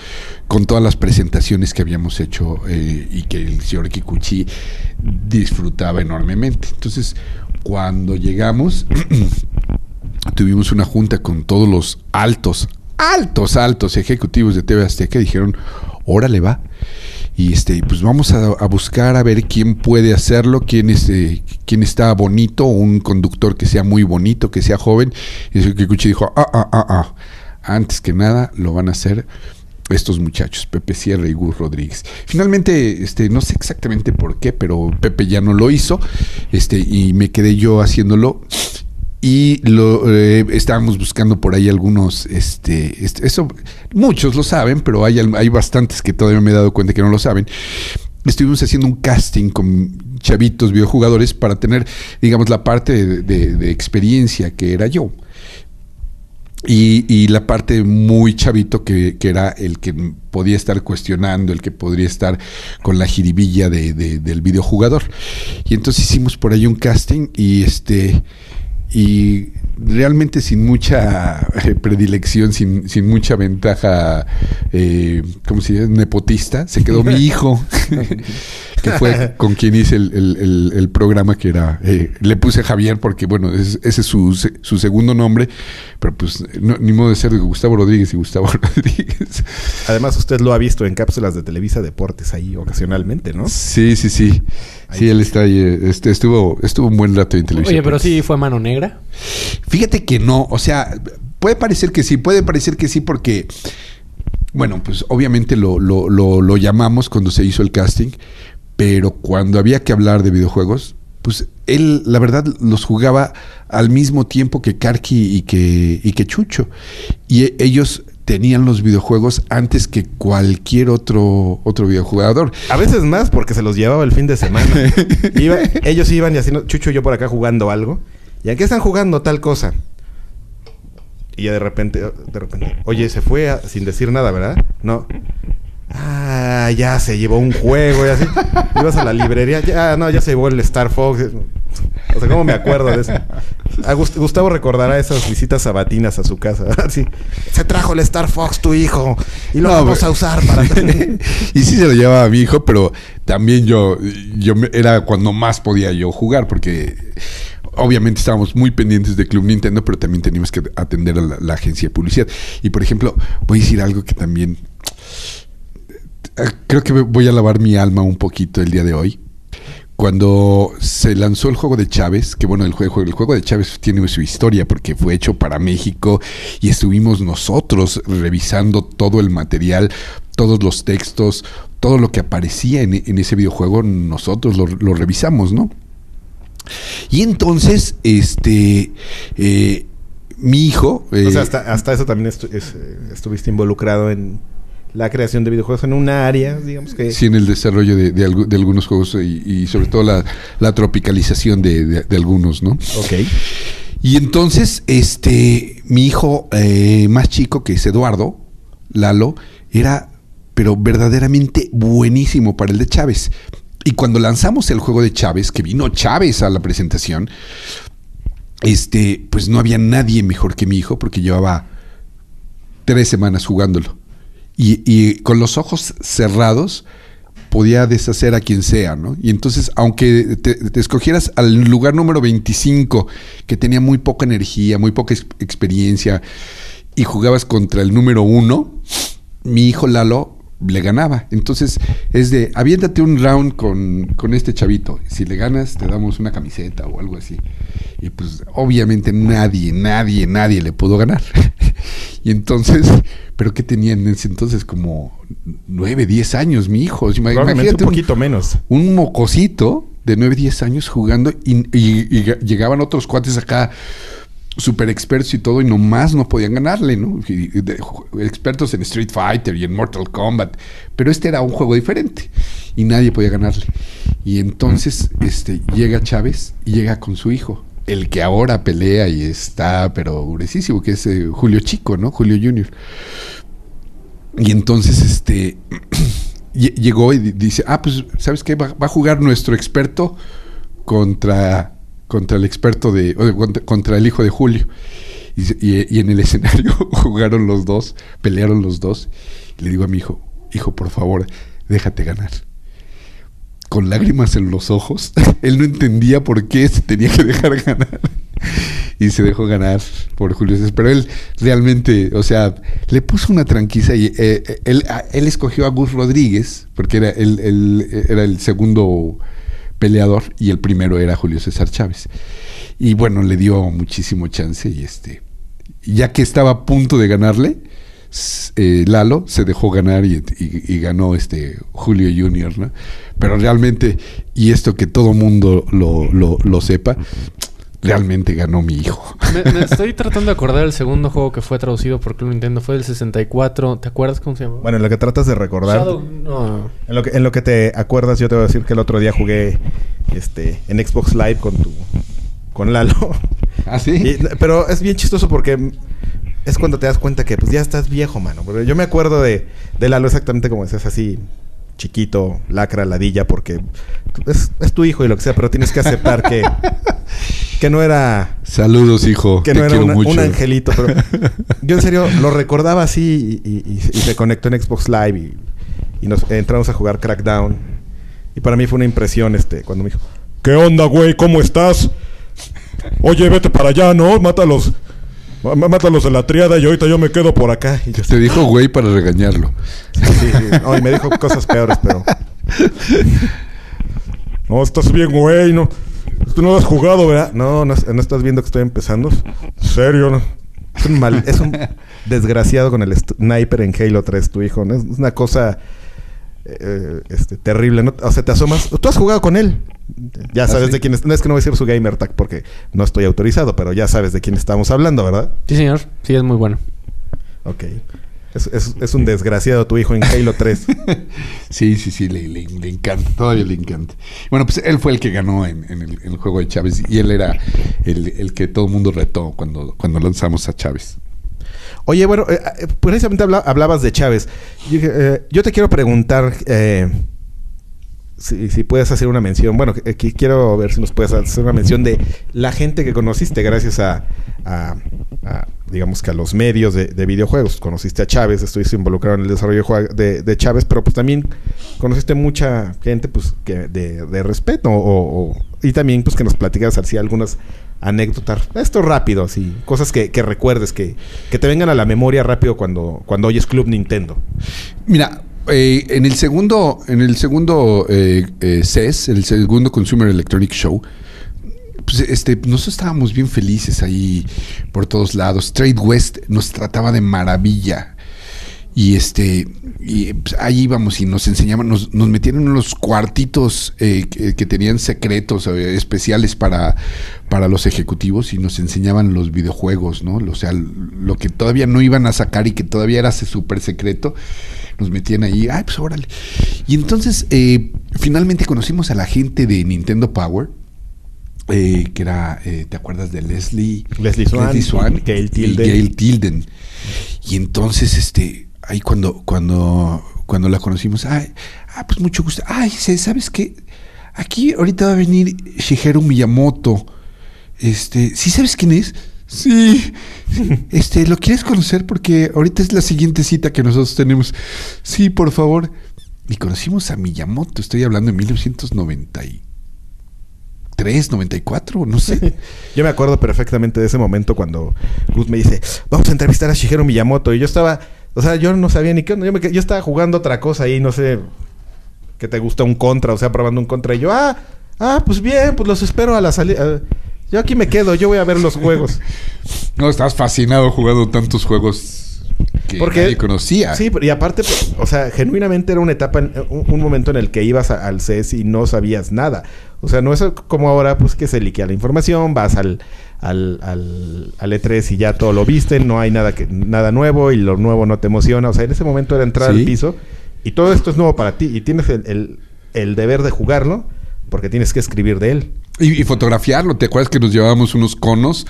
Speaker 3: con todas las presentaciones que habíamos hecho eh, y que el señor Kikuchi disfrutaba enormemente. Entonces, cuando llegamos, (clears throat) tuvimos una junta con todos los altos, altos, altos ejecutivos de TV Azteca y dijeron, órale va. Y este, pues vamos a, buscar a ver quién puede hacerlo, quién, este, quién está bonito, un conductor que sea muy bonito, que sea joven. Y el Kikuchi dijo, ah, ah, ah, ah, antes que nada lo van a hacer estos muchachos, Pepe Sierra y Gus Rodríguez. Finalmente, este, no sé exactamente por qué, pero Pepe ya no lo hizo, este, y me quedé yo haciéndolo. Y lo eh, estábamos buscando por ahí algunos, este, este, eso, muchos lo saben, pero hay, hay bastantes que todavía me he dado cuenta que no lo saben. Estuvimos haciendo un casting con chavitos videojugadores para tener, digamos, la parte de experiencia que era yo. Y, la parte muy chavito que, era el que podía estar cuestionando, el que podría estar con la jiribilla de, del videojugador. Y entonces hicimos por ahí un casting y este y realmente sin mucha eh, predilección, sin, sin, mucha ventaja, eh, ¿cómo se dice? Nepotista, se quedó mi hijo, (laughs) que fue con quien hice el, programa, que era, eh, le puse Javier porque, bueno, ese es su, su segundo nombre, pero pues ni modo de ser de Gustavo Rodríguez y Gustavo (laughs) Rodríguez.
Speaker 1: Además, usted lo ha visto en cápsulas de Televisa Deportes ahí ocasionalmente, ¿no?
Speaker 3: Sí, sí, sí. Sí, él está ahí, este, estuvo, estuvo un buen rato en televisión.
Speaker 2: Oye, pero sí fue mano negra.
Speaker 3: Fíjate que no, o sea, puede parecer que sí, puede parecer que sí porque, bueno, pues obviamente lo, lo, lo, llamamos cuando se hizo el casting, pero cuando había que hablar de videojuegos, pues él, la verdad, los jugaba al mismo tiempo que Karki y que, y que Chucho. Y e, ellos tenían los videojuegos antes que cualquier otro, otro videojugador.
Speaker 1: A veces más porque se los llevaba el fin de semana. (laughs) ellos iban y haciendo, Chucho y yo por acá jugando algo. ¿Y a qué están jugando tal cosa? Y ya de repente, de repente, oye, se fue sin decir nada, ¿verdad? No. Ah, ya se llevó un juego y así. Ibas a la librería, ya, no, ya se llevó el Star Fox. O sea, ¿cómo me acuerdo de eso? Gustavo recordará esas visitas sabatinas a su casa. sí. Se trajo el Star Fox tu hijo y lo vamos a usar para... (laughs)
Speaker 3: y sí se lo llevaba a mi hijo, pero también yo, yo era cuando más podía yo jugar porque obviamente estábamos muy pendientes de Club Nintendo, pero también teníamos que atender a la, agencia de publicidad. Y por ejemplo, voy a decir algo que también creo que voy a lavar mi alma un poquito el día de hoy. Cuando se lanzó el juego de Chávez, que bueno, el juego, el juego de Chávez tiene su historia porque fue hecho para México y estuvimos nosotros revisando todo el material, todos los textos, todo lo que aparecía en, ese videojuego, nosotros lo, revisamos, ¿no? Y entonces, este, eh, mi hijo...
Speaker 1: o sea, eh, hasta, eso también eh, estuviste involucrado en la creación de videojuegos en una área, digamos que...
Speaker 3: Sí, en el desarrollo de, algunos juegos y, sobre todo la, tropicalización de, algunos, ¿no?
Speaker 1: Ok.
Speaker 3: Y entonces, este, mi hijo eh, más chico, que es Eduardo, Lalo, era, pero verdaderamente buenísimo para el de Chávez. Y cuando lanzamos el juego de Chávez, que vino Chávez a la presentación, este, pues no había nadie mejor que mi hijo, porque llevaba tres semanas jugándolo y, con los ojos cerrados podía deshacer a quien sea, ¿no? Y entonces, aunque te, escogieras al lugar número 25, que tenía muy poca energía, muy poca experiencia, y jugabas contra el número uno, mi hijo Lalo le ganaba. Entonces, es de, aviéntate un round con, con este chavito. Si le ganas, te damos una camiseta o algo así. Y pues, obviamente nadie, nadie, nadie le pudo ganar. (laughs) y entonces, pero que tenía en ese entonces como nueve, diez años mi hijo.
Speaker 1: Imagínate un poquito menos.
Speaker 3: Un mocosito de nueve, diez años jugando y, llegaban otros cuates acá super expertos y todo y nomás no podían ganarle, ¿no? expertos en Street Fighter y en Mortal Kombat, pero este era un juego diferente y nadie podía ganarle. Y entonces este llega Chávez y llega con su hijo el que ahora pelea y está, pero gruesísimo, que es eh, Julio Chico, ¿no? Julio Junior. Y entonces, este, (clears throat) llegó y dice, ah, pues, ¿sabes qué? Va, a jugar nuestro experto contra, contra el experto de, contra, el hijo de Julio. Y, en el (laughs) escenario jugaron los dos, pelearon los dos. Le digo a mi hijo, hijo, por favor, déjate ganar con lágrimas en los ojos. (laughs) Él no entendía por qué se tenía que dejar (laughs) ganar. y se dejó ganar por Julio César. Pero él realmente, o sea, le puso una tranquila y eh, eh, él, él, escogió a Gus Rodríguez, porque era, él, era el segundo peleador y el primero era Julio César Chávez. Y bueno, le dio muchísimo chance y este, ya que estaba a punto de ganarle, eh, Lalo se dejó ganar y, ganó este Julio Junior, ¿no? Pero realmente, y esto que todo mundo lo, sepa, realmente ganó mi hijo.
Speaker 2: Me, (laughs) estoy tratando de acordar el segundo juego que fue traducido por Club Nintendo. Fue del 64. ¿Te acuerdas cómo se llama?
Speaker 1: Bueno, en lo que tratas de recordar. no. en, lo que, en lo que te acuerdas, yo te voy a decir que el otro día jugué este en Xbox Live con tu. con Lalo.
Speaker 3: Ah, sí.
Speaker 1: pero es bien chistoso porque es cuando te das cuenta que pues ya estás viejo, mano. Porque yo me acuerdo de, de Lalo exactamente como es así, chiquito, lacra, ladilla, porque es, tu hijo y lo que sea, pero tienes que aceptar que, (laughs) que no era...
Speaker 3: Saludos, hijo.
Speaker 1: Que no era un angelito, pero (laughs) yo en serio lo recordaba así y, se conectó en Xbox Live y, y, nos entramos a jugar Crackdown. Y para mí fue una impresión este cuando me dijo, ¿qué onda, güey? ¿Cómo estás? Oye, vete para allá, ¿no? Mátalos. Mátalos de la triada y ahorita yo me quedo por acá. Y
Speaker 3: Te dijo güey para regañarlo.
Speaker 1: Sí, sí. me dijo cosas peores, pero. (laughs) No, estás bien, güey. No, tú no has jugado, ¿verdad? No, no, estás viendo que estoy empezando. ¿En serio? No? Es un, mal, es un (laughs) desgraciado con el sniper en Halo 3, tu hijo. ¿no? Es una cosa eh, este, terrible. ¿no? O sea, te asomas. Tú has jugado con él. Ya ¿Ah, sabes de quién es. No es que no voy a decir su gamer tag porque no estoy autorizado, pero ya sabes de quién estamos hablando, ¿verdad?
Speaker 2: Sí, señor. Sí, es muy bueno.
Speaker 1: Ok. Es, un desgraciado tu hijo en Halo 3. (laughs)
Speaker 3: sí, sí, sí, le, encanta, todavía le encanta. Bueno, pues él fue el que ganó en, el, juego de Chávez y él era el, que todo el mundo retó cuando, cuando lanzamos a Chávez.
Speaker 1: Oye, bueno, eh, eh, precisamente hablabas de Chávez. Yo, eh, yo, te quiero preguntar si, puedes hacer una mención. Bueno, aquí quiero ver si nos puedes hacer una mención de la gente que conociste gracias a, digamos que a los medios de, videojuegos. Conociste a Chávez, estuviste involucrado en el desarrollo de, de Chávez, pero pues también conociste mucha gente pues que de, respeto o, y también pues que nos platicas así algunas anécdotas. Esto rápido, así, cosas que, recuerdes, que, que te vengan a la memoria rápido cuando, cuando oyes Club Nintendo.
Speaker 3: Mira, eh, en el segundo, en el segundo eh, eh, CES, el segundo Consumer Electronic Show, pues este, nosotros estábamos bien felices ahí por todos lados. Trade West nos trataba de maravilla. Y este, y pues, ahí íbamos y nos enseñaban, nos, nos metieron en unos cuartitos que, tenían secretos especiales para, para los ejecutivos y nos enseñaban los videojuegos, ¿no? O sea, lo que todavía no iban a sacar y que todavía era súper secreto nos metían ahí, ay, pues órale. Y entonces, eh, finalmente conocimos a la gente de Nintendo Power, eh, que era, eh, ¿te acuerdas de Leslie?
Speaker 1: Leslie Swan,
Speaker 3: Gail Tilden. Y Gail Tilden. Y entonces, este, ahí cuando, cuando, cuando la conocimos, ay, ah, pues mucho gusto. Ay, ¿sabes qué? Aquí ahorita va a venir Shigeru Miyamoto. Este, ¿sí sabes quién es? Sí. Este, ¿lo quieres conocer? Porque ahorita es la siguiente cita que nosotros tenemos. Sí, por favor. Y conocimos a Miyamoto, estoy hablando de 1993, 94, no sé. (laughs)
Speaker 1: Yo me acuerdo perfectamente de ese momento cuando Gus me dice, vamos a entrevistar a Shigeru Miyamoto. Y yo estaba, o sea, yo no sabía ni qué Yo, yo estaba jugando otra cosa ahí, no sé, que te gusta un contra, o sea, probando un contra. Y yo, ah, ah, pues bien, pues los espero a la salida. Yo aquí me quedo, yo voy a ver los juegos. (laughs)
Speaker 3: no, estás fascinado jugando tantos juegos que nadie conocía.
Speaker 1: Sí, y aparte, pues, o sea, genuinamente era una etapa, un, momento en el que ibas al CES y no sabías nada. O sea, no es como ahora, pues que se liquea la información, vas al, al, al, E3 y ya todo lo viste, no hay nada, que, nada nuevo y lo nuevo no te emociona. O sea, en ese momento era entrar al piso y todo esto es nuevo para ti y tienes el, el deber de jugarlo porque tienes que escribir de él.
Speaker 3: Y, fotografiarlo. ¿Te acuerdas que nos llevábamos unos conos?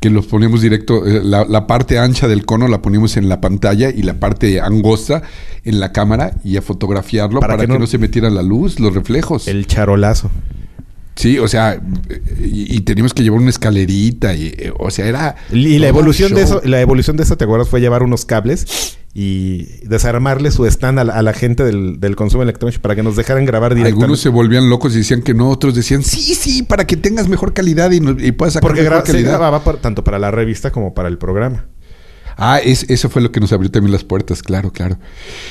Speaker 3: que los poníamos directo, eh, la, parte ancha del cono la poníamos en la pantalla y la parte angosta en la cámara y a fotografiarlo para, que, no, se metiera la luz, los reflejos.
Speaker 1: El charolazo.
Speaker 3: Sí, o sea, y, teníamos que llevar una escalerita, y, eh, o sea, era...
Speaker 1: Y la evolución de eso, la evolución de eso, ¿te acuerdas? Fue llevar unos cables y desarmarle su stand a la, gente del, consumo electrónico para que nos dejaran grabar
Speaker 3: directamente. Algunos se volvían locos y decían que no, otros decían, sí, sí, para que tengas mejor calidad y, y puedas sacar
Speaker 1: Porque
Speaker 3: mejor calidad.
Speaker 1: grababa tanto para la revista como para el programa.
Speaker 3: Ah, es, eso fue lo que nos abrió también las puertas, claro, claro.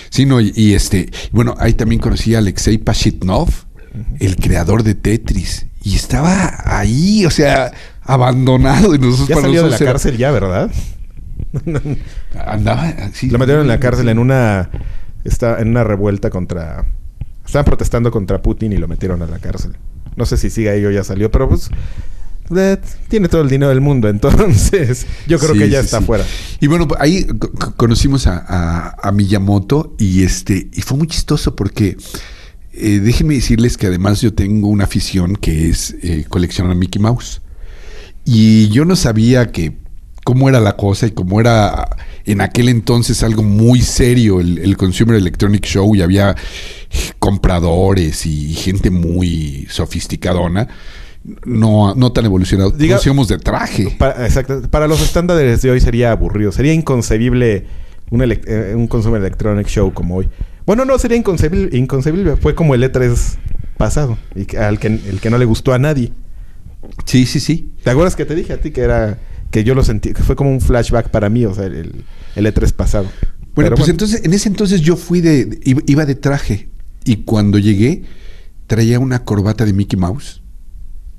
Speaker 3: Sí, no, y, este, bueno, ahí también conocí a Alexei Pashitnov, el creador de Tetris. Y estaba ahí, o sea, abandonado. Y nosotros
Speaker 1: ya salió de la cárcel ya, ¿verdad?
Speaker 3: Andaba
Speaker 1: así. Lo metieron en la cárcel en una... Está en una revuelta contra... Estaban protestando contra Putin y lo metieron a la cárcel. No sé si sigue ahí o ya salió, pero pues... tiene todo el dinero del mundo, (laughs) entonces yo creo que ya está fuera.
Speaker 3: Y bueno, ahí conocimos a, a, Miyamoto y este y fue muy chistoso porque eh, déjenme decirles que además yo tengo una afición que es eh, coleccionar Mickey Mouse. Y yo no sabía que cómo era la cosa y cómo era en aquel entonces algo muy serio el, Consumer Electronic Show y había compradores y gente muy sofisticadona. No, no tan evolucionado. Conocíamos de traje.
Speaker 1: Para, exacto. Para los estándares de hoy sería aburrido. Sería inconcebible un, eh, un Consumer Electronic Show como hoy. Bueno, no, sería inconcebible. inconcebible. Fue como el E3 pasado. Y al que, el que no le gustó a nadie.
Speaker 3: Sí, sí, sí.
Speaker 1: ¿Te acuerdas que te dije a ti que era... Que yo lo sentí... Que fue como un flashback para mí, o sea, el, el E3 pasado.
Speaker 3: Bueno, pues entonces... En ese entonces yo fui de... Iba de traje. Y cuando llegué... Traía una corbata de Mickey Mouse.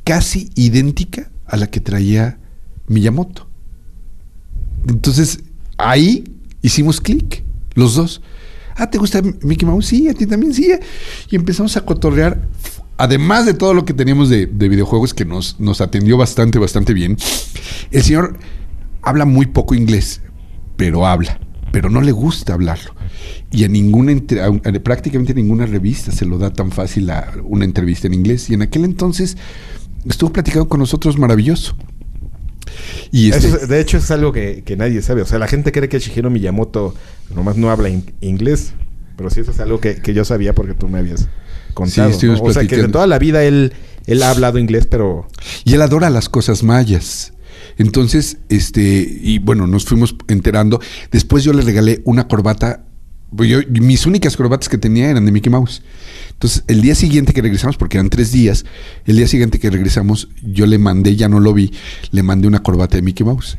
Speaker 3: Casi idéntica a la que traía Miyamoto. Entonces... Ahí hicimos clic. Los dos. Ah, ¿te gusta Mickey Mouse? Sí, a ti también sí. Y empezamos a cotorrear. Además de todo lo que teníamos de, videojuegos que nos, atendió bastante, bastante bien. El señor habla muy poco inglés, pero habla. Pero no le gusta hablarlo. Y a ninguna, prácticamente ninguna revista se lo da tan fácil a una entrevista en inglés. Y en aquel entonces estuvo platicando con nosotros maravilloso.
Speaker 1: Y este de hecho, es algo que, nadie sabe. O sea, la gente cree que Shigeru Miyamoto nomás no habla inglés. Pero sí, eso es algo que, yo sabía porque tú me habías contado. O sea, que de toda la vida él, él ha hablado inglés, pero...
Speaker 3: Y él adora las cosas mayas. Entonces, este, y bueno, nos fuimos enterando. Después yo le regalé una corbata. Pues mis únicas corbatas que tenía eran de Mickey Mouse. Entonces, el día siguiente que regresamos, porque eran tres días, el día siguiente que regresamos, yo le mandé, ya no lo vi, le mandé una corbata de Mickey Mouse.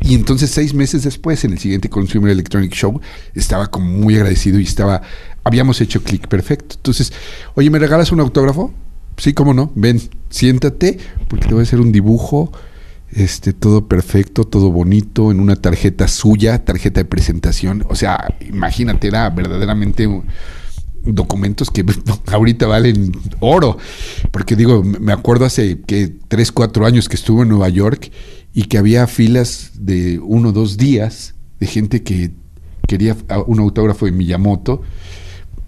Speaker 3: Y entonces seis meses después, en el siguiente Consumer Electronic Show, estaba como muy agradecido y estaba, habíamos hecho clic perfecto. Entonces, oye, ¿me regalas un autógrafo? Sí, cómo no, ven, siéntate, porque te voy a hacer un dibujo, este, todo perfecto, todo bonito, en una tarjeta suya, tarjeta de presentación. O sea, imagínate, era verdaderamente documentos que (laughs) ahorita valen oro. Porque digo, me acuerdo hace que tres, cuatro años que estuve en Nueva York y que había filas de uno o dos días de gente que quería un autógrafo de Miyamoto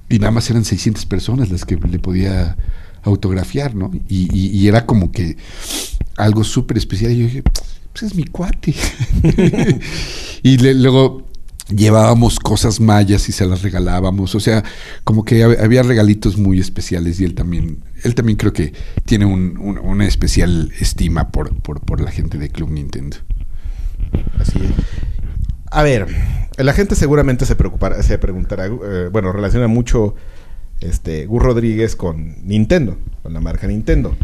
Speaker 3: y nada más eran 600 personas las que le podía autografiar, ¿no? Y, era como que algo súper especial. Y yo dije, pues es mi cuate. (laughs) y luego llevábamos cosas mayas y se las regalábamos, o sea, como que había regalitos muy especiales y él también, él también creo que tiene una especial estima por, por, la gente de Club Nintendo.
Speaker 1: Así es. A ver, la gente seguramente se preocupará, se preguntará, eh, bueno, relaciona mucho este Gus Rodríguez con Nintendo, con la marca Nintendo.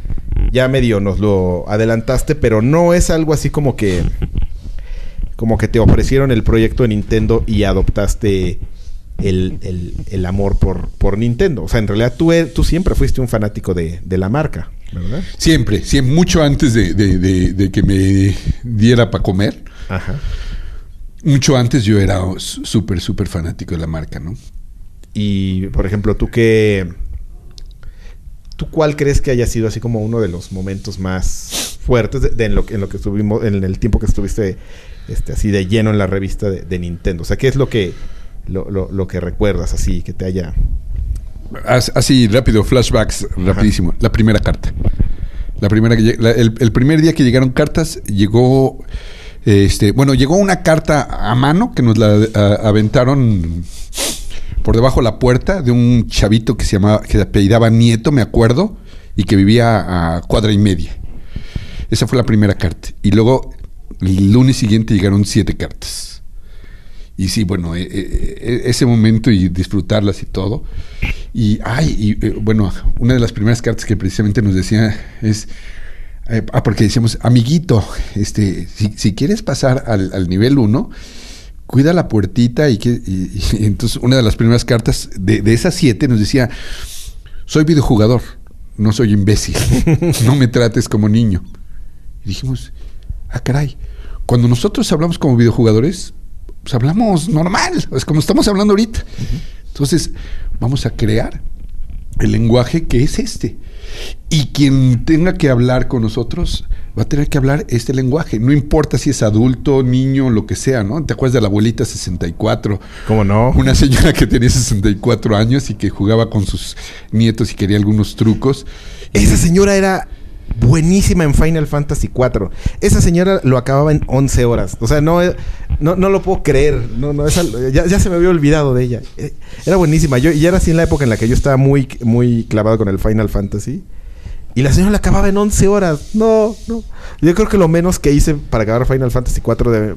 Speaker 1: Ya medio nos lo adelantaste, pero no es algo así como que como que te ofrecieron el proyecto de Nintendo y adoptaste el, amor por, por, Nintendo. O sea, en realidad tú, tú siempre fuiste un fanático de, la marca, ¿verdad?
Speaker 3: Siempre, siempre mucho antes de, que me diera para comer. Ajá. Mucho antes yo era súper, súper fanático de la marca, ¿no?
Speaker 1: Y, por ejemplo, tú qué... ¿Tú cuál crees que haya sido así como uno de los momentos más fuertes de, en, lo, en lo que estuvimos, en el tiempo que estuviste este, así de lleno en la revista de, Nintendo? O sea, ¿qué es lo que, lo, que recuerdas así, que te haya...
Speaker 3: Así, rápido, flashbacks, rapidísimo. La primera carta. La primera el, primer día que llegaron cartas, llegó... Este, bueno, llegó una carta a mano que nos la aventaron por debajo de la puerta de un chavito que se llamaba, que apellidaba Nieto, me acuerdo, y que vivía a cuadra y media. Esa fue la primera carta. Y luego el lunes siguiente llegaron siete cartas. Y sí, bueno, e, e, e, ese momento y disfrutarlas y todo. Y, ay, eh, bueno, una de las primeras cartas que precisamente nos decía es, eh, ah, porque decíamos, amiguito, este, si, quieres pasar al, nivel 1, cuida la puertita y que, (laughs) entonces una de las primeras cartas de, de esas siete nos decía, soy videojugador, no soy imbécil, (laughs) no me trates como niño. Y dijimos, ah, caray, cuando nosotros hablamos como videojugadores, pues hablamos normal, es como estamos hablando ahorita. Entonces, vamos a crear el lenguaje que es este. Y quien tenga que hablar con nosotros va a tener que hablar este lenguaje. No importa si es adulto, niño, lo que sea, ¿no? ¿Te acuerdas de la abuelita 64?
Speaker 1: ¿Cómo no?
Speaker 3: Una señora que tenía 64 años y que jugaba con sus nietos y quería algunos trucos.
Speaker 1: Esa señora era buenísima en Final Fantasy IV. Esa señora lo acababa en 11 horas. O sea, no, no, no lo puedo creer. No, no, ya, se me había olvidado de ella. Eh, era buenísima. Yo, y era así en la época en la que yo estaba muy, muy clavado con el Final Fantasy. Y la señora la acababa en 11 horas. No, no. Yo creo que lo menos que hice para acabar Final Fantasy IV de...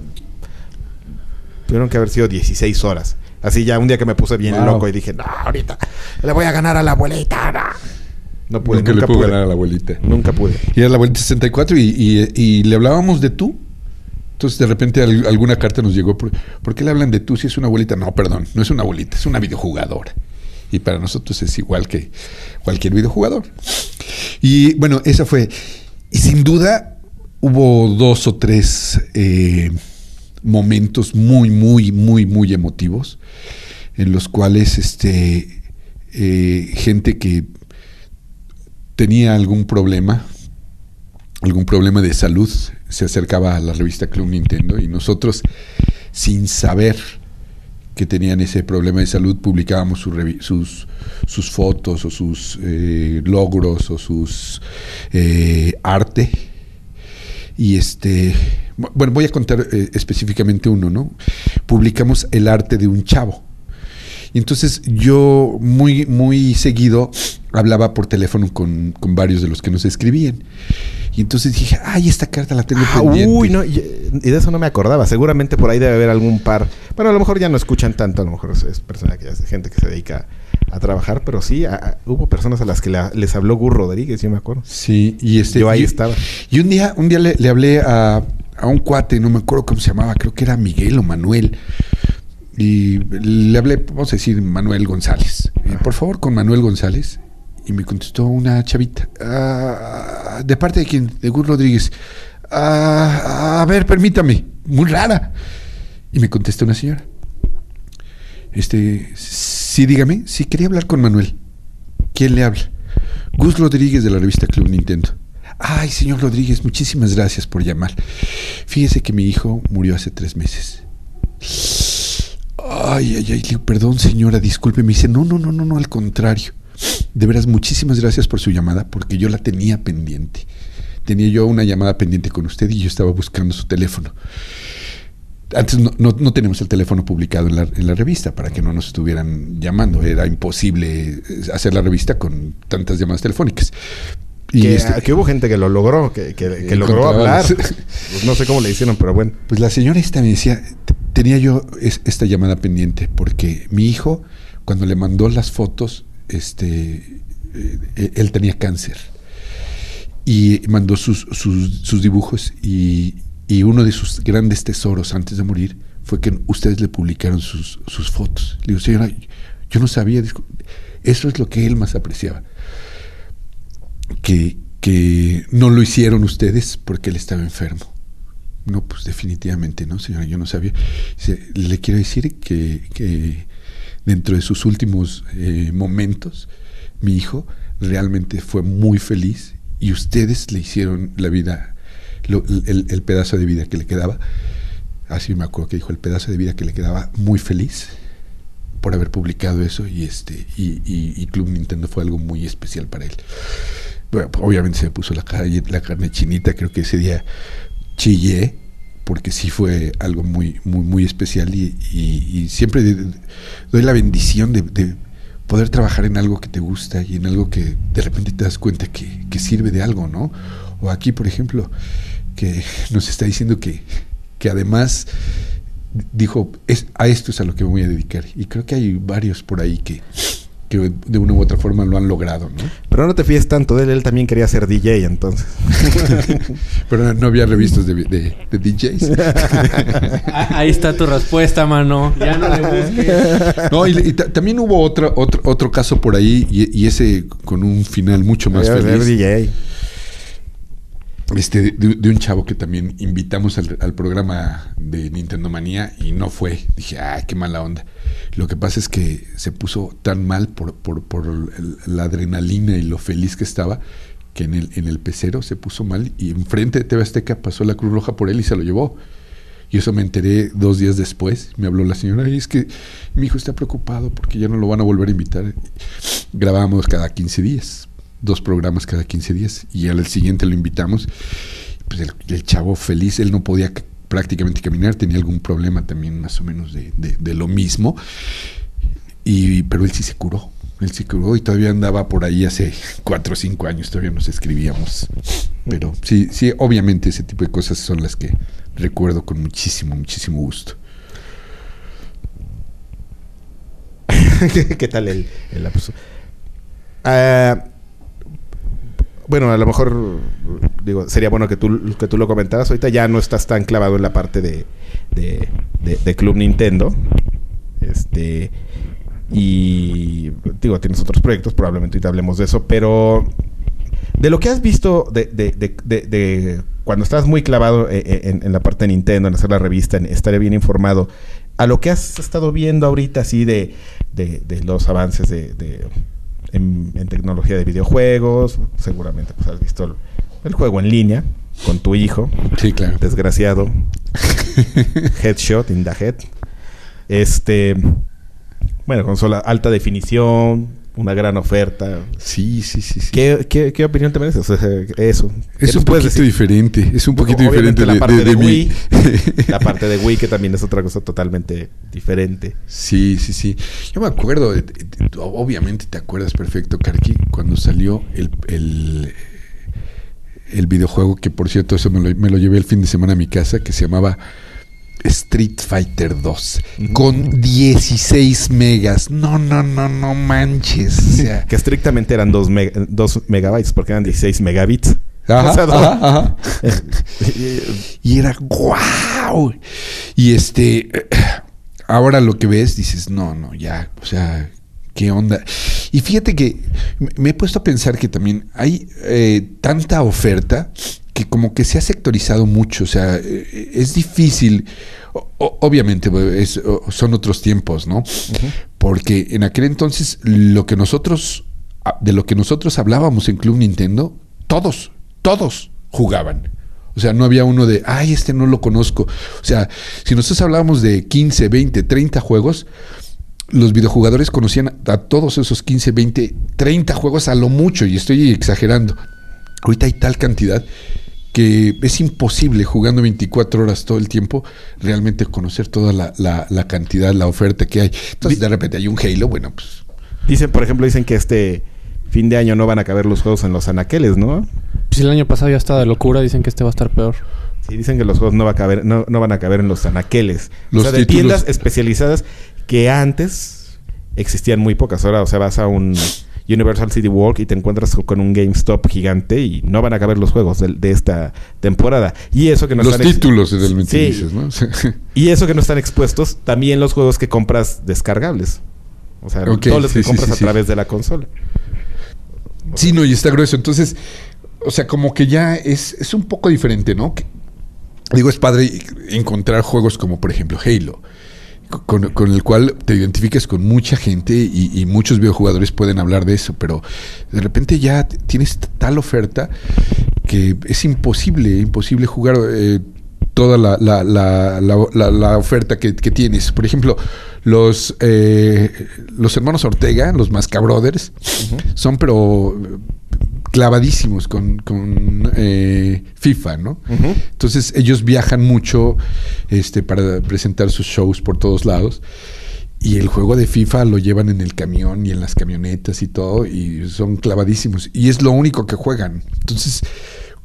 Speaker 1: tuvieron que haber sido 16 horas. Así ya un día que me puse bien loco y dije, no, ahorita le voy a ganar a la abuelita.
Speaker 3: No pude. Nunca, le pude ganar a la abuelita.
Speaker 1: Nunca pude.
Speaker 3: Y era la abuelita 64 y, y, le hablábamos de tú. Entonces de repente alguna carta nos llegó. Por, qué le hablan de tú si es una abuelita? No, perdón, no es una abuelita, es una videojugadora. Y para nosotros es igual que cualquier videojugador. Y bueno, esa fue. Y sin duda hubo dos o tres eh, momentos muy, muy, muy, muy emotivos en los cuales este, eh, gente que tenía algún problema, algún problema de salud, se acercaba a la revista Club Nintendo y nosotros, sin saber que tenían ese problema de salud, publicábamos sus, fotos o sus eh, logros o sus eh, arte. Y este, bueno, voy a contar eh, específicamente uno, ¿no? Publicamos el arte de un chavo y entonces yo muy, muy seguido hablaba por teléfono con, varios de los que nos escribían. Y entonces dije, ay, esta carta la tengo ah, pendiente.
Speaker 1: Uy, no, y, de eso no me acordaba. Seguramente por ahí debe haber algún par. Bueno, a lo mejor ya no escuchan tanto, a lo mejor es, persona que gente que se dedica a trabajar, pero sí, hubo personas a las que les habló Gur Rodríguez, yo me acuerdo.
Speaker 3: Sí, y este.
Speaker 1: Yo ahí estaba.
Speaker 3: Y un día, un día le, hablé a, a un cuate, no me acuerdo cómo se llamaba, creo que era Miguel o Manuel. Y le hablé, vamos a decir, Manuel González. por favor, con Manuel González. Y me contestó una chavita. Ah, ¿De parte de quién? De Gus Rodríguez. Ah, a ver, permítame. Muy rara. Y me contestó una señora. Este, sí, dígame. Sí, quería hablar con Manuel. ¿Quién le habla? Gus Rodríguez de la revista Club Nintendo. Ay, señor Rodríguez, muchísimas gracias por llamar. Fíjese que mi hijo murió hace tres meses. Ay, ay, ay, perdón señora, disculpe. Me dice, no, no, no, no, no, al contrario. De veras, muchísimas gracias por su llamada, porque yo la tenía pendiente. Tenía yo una llamada pendiente con usted y yo estaba buscando su teléfono. Antes no, no, tenemos el teléfono publicado en la, en la, revista para que no nos estuvieran llamando. Era imposible eh, hacer la revista con tantas llamadas telefónicas.
Speaker 1: Y que, este, hubo gente que lo logró, que, que, logró hablar. Pues no sé cómo le hicieron, pero bueno.
Speaker 3: Pues la señora esta me decía, tenía yo esta llamada pendiente porque mi hijo, cuando le mandó las fotos, este, eh, él tenía cáncer y mandó sus, sus, dibujos y, y, uno de sus grandes tesoros antes de morir fue que ustedes le publicaron sus, sus fotos. Le digo, señora, yo no sabía, eso es lo que él más apreciaba que, que no lo hicieron ustedes porque él estaba enfermo. No, pues definitivamente no, señora, yo no sabía. Le quiero decir que, que dentro de sus últimos eh, momentos, mi hijo realmente fue muy feliz y ustedes le hicieron la vida, el, pedazo de vida que le quedaba, así me acuerdo que dijo, el pedazo de vida que le quedaba muy feliz por haber publicado eso y este y, y Club Nintendo fue algo muy especial para él. Obviamente se me puso la, la carne chinita, creo que ese día chillé, porque sí fue algo muy, muy, muy especial y, siempre doy la bendición de, poder trabajar en algo que te gusta y en algo que de repente te das cuenta que, que sirve de algo, ¿no? O aquí, por ejemplo, que (laughs) nos está diciendo que, que además dijo, es, a esto es a lo que me voy a dedicar. Y creo que hay varios por ahí que, que de una u otra forma lo han logrado, ¿no?
Speaker 1: Pero no te fíes tanto de él, él también quería ser DJ entonces. (laughs)
Speaker 3: Pero no, había revistas de, de, DJs. (laughs)
Speaker 2: Ahí está tu respuesta, mano. Ya no le busques.
Speaker 3: No, y, también hubo otro, otro, otro caso por ahí, y, ese con un final mucho más feliz. DJ este, de, un chavo que también invitamos al, programa de Nintendo Manía y no fue. Dije, ah, qué mala onda. Lo que pasa es que se puso tan mal por, por, por la adrenalina y lo feliz que estaba que en el, en el pecero se puso mal y enfrente de TV Azteca pasó la Cruz Roja por él y se lo llevó. Y eso me enteré dos días después. Me habló la señora y es que mi hijo está preocupado porque ya no lo van a volver a invitar. Grabábamos cada 15 días dos programas cada 15 días y al siguiente lo invitamos. Pues el, chavo feliz, él no podía prácticamente caminar, tenía algún problema también más o menos de, de, lo mismo, y, pero él sí se curó, él se curó y todavía andaba por ahí hace cuatro o cinco años, todavía nos escribíamos. Pero sí, sí, obviamente ese tipo de cosas son las que recuerdo con muchísimo, muchísimo gusto. (laughs)
Speaker 1: ¿Qué tal el, el bueno, a lo mejor digo, sería bueno que tú, que tú lo comentaras. Ahorita ya no estás tan clavado en la parte de, de, Club Nintendo. Este. Y digo, tienes otros proyectos, probablemente ahorita hablemos de eso, pero de lo que has visto de, de cuando estás muy clavado eh, eh, en, la parte de Nintendo, en hacer la revista, en bien informado, a lo que has estado viendo ahorita así de, los avances de en, tecnología de videojuegos. Seguramente pues, has visto el, juego en línea con tu hijo.
Speaker 3: Sí, claro.
Speaker 1: Desgraciado. (laughs) Headshot in the head. Este. Bueno, consola alta definición, una gran oferta.
Speaker 3: Sí, sí, sí. sí.
Speaker 1: ¿Qué, qué, qué opinión te mereces? eso.
Speaker 3: Es un poquito diferente. Es un poquito diferente
Speaker 1: la parte de, Wii. (laughs) la parte de Wii, que también es otra cosa totalmente diferente.
Speaker 3: Sí, sí, sí. Yo me acuerdo, obviamente te acuerdas perfecto, Karki, cuando salió el, el, el videojuego, que por cierto, eso me lo, me lo llevé el fin de semana a mi casa, que se llamaba Street Fighter 2 con 16 megas. No, no, no, no manches. (laughs)
Speaker 1: que estrictamente eran 2, megabytes porque eran 16 megabits. (laughs) (laughs)
Speaker 3: y era guau. Y este, (clears throat) ahora lo que ves, dices, no, no, ya, o sea, ¿qué onda? Y fíjate que me he puesto a pensar que también hay eh, tanta oferta que como que se ha sectorizado mucho, o sea, eh, es difícil. obviamente son otros tiempos, ¿no? Porque en aquel entonces lo que nosotros, de lo que nosotros hablábamos en Club Nintendo, todos, todos jugaban. O sea, no había uno de, ay, este no lo conozco. O sea, si nosotros hablábamos de 15, 20, 30 juegos, los videojugadores conocían a todos esos 15, 20, 30 juegos a lo mucho, y estoy exagerando. Ahorita hay tal cantidad que es imposible jugando 24 horas todo el tiempo realmente conocer toda la, la cantidad, la oferta que hay. Entonces, de repente hay un Halo, bueno, pues.
Speaker 1: Dicen, por ejemplo, dicen que este fin de año no van a caber los juegos en los anaqueles, ¿no?
Speaker 2: Pues el año pasado ya estaba de locura, dicen que este va a estar peor.
Speaker 1: Sí, dicen que los juegos no, va a caber, no, van a caber en los anaqueles. Los o sea, de tiendas especializadas que antes existían muy pocas. Ahora, o sea, vas a un Universal City Walk y te encuentras con un GameStop gigante y no van a caber los juegos de, esta temporada. Y eso que no
Speaker 3: los títulos del sí. ¿no?
Speaker 1: y eso que no están expuestos, también los juegos que compras descargables. O sea, todos los que compras a través de la consola.
Speaker 3: Sí, no, y está grueso. Entonces, o sea, como que ya es, es un poco diferente, ¿no? digo, es padre encontrar juegos como, por ejemplo, Halo. Con, el cual te identifiques con mucha gente y, muchos videojugadores pueden hablar de eso, pero de repente ya tienes tal oferta que es imposible, imposible jugar eh, toda la, la, la, la oferta que, tienes. Por ejemplo, los, eh, los hermanos Ortega, los Mascabrothers, son pero clavadísimos con, con eh, FIFA, ¿no? Entonces ellos viajan mucho este, para presentar sus shows por todos lados. Y el juego de FIFA lo llevan en el camión y en las camionetas y todo, y son clavadísimos. Y es lo único que juegan. Entonces,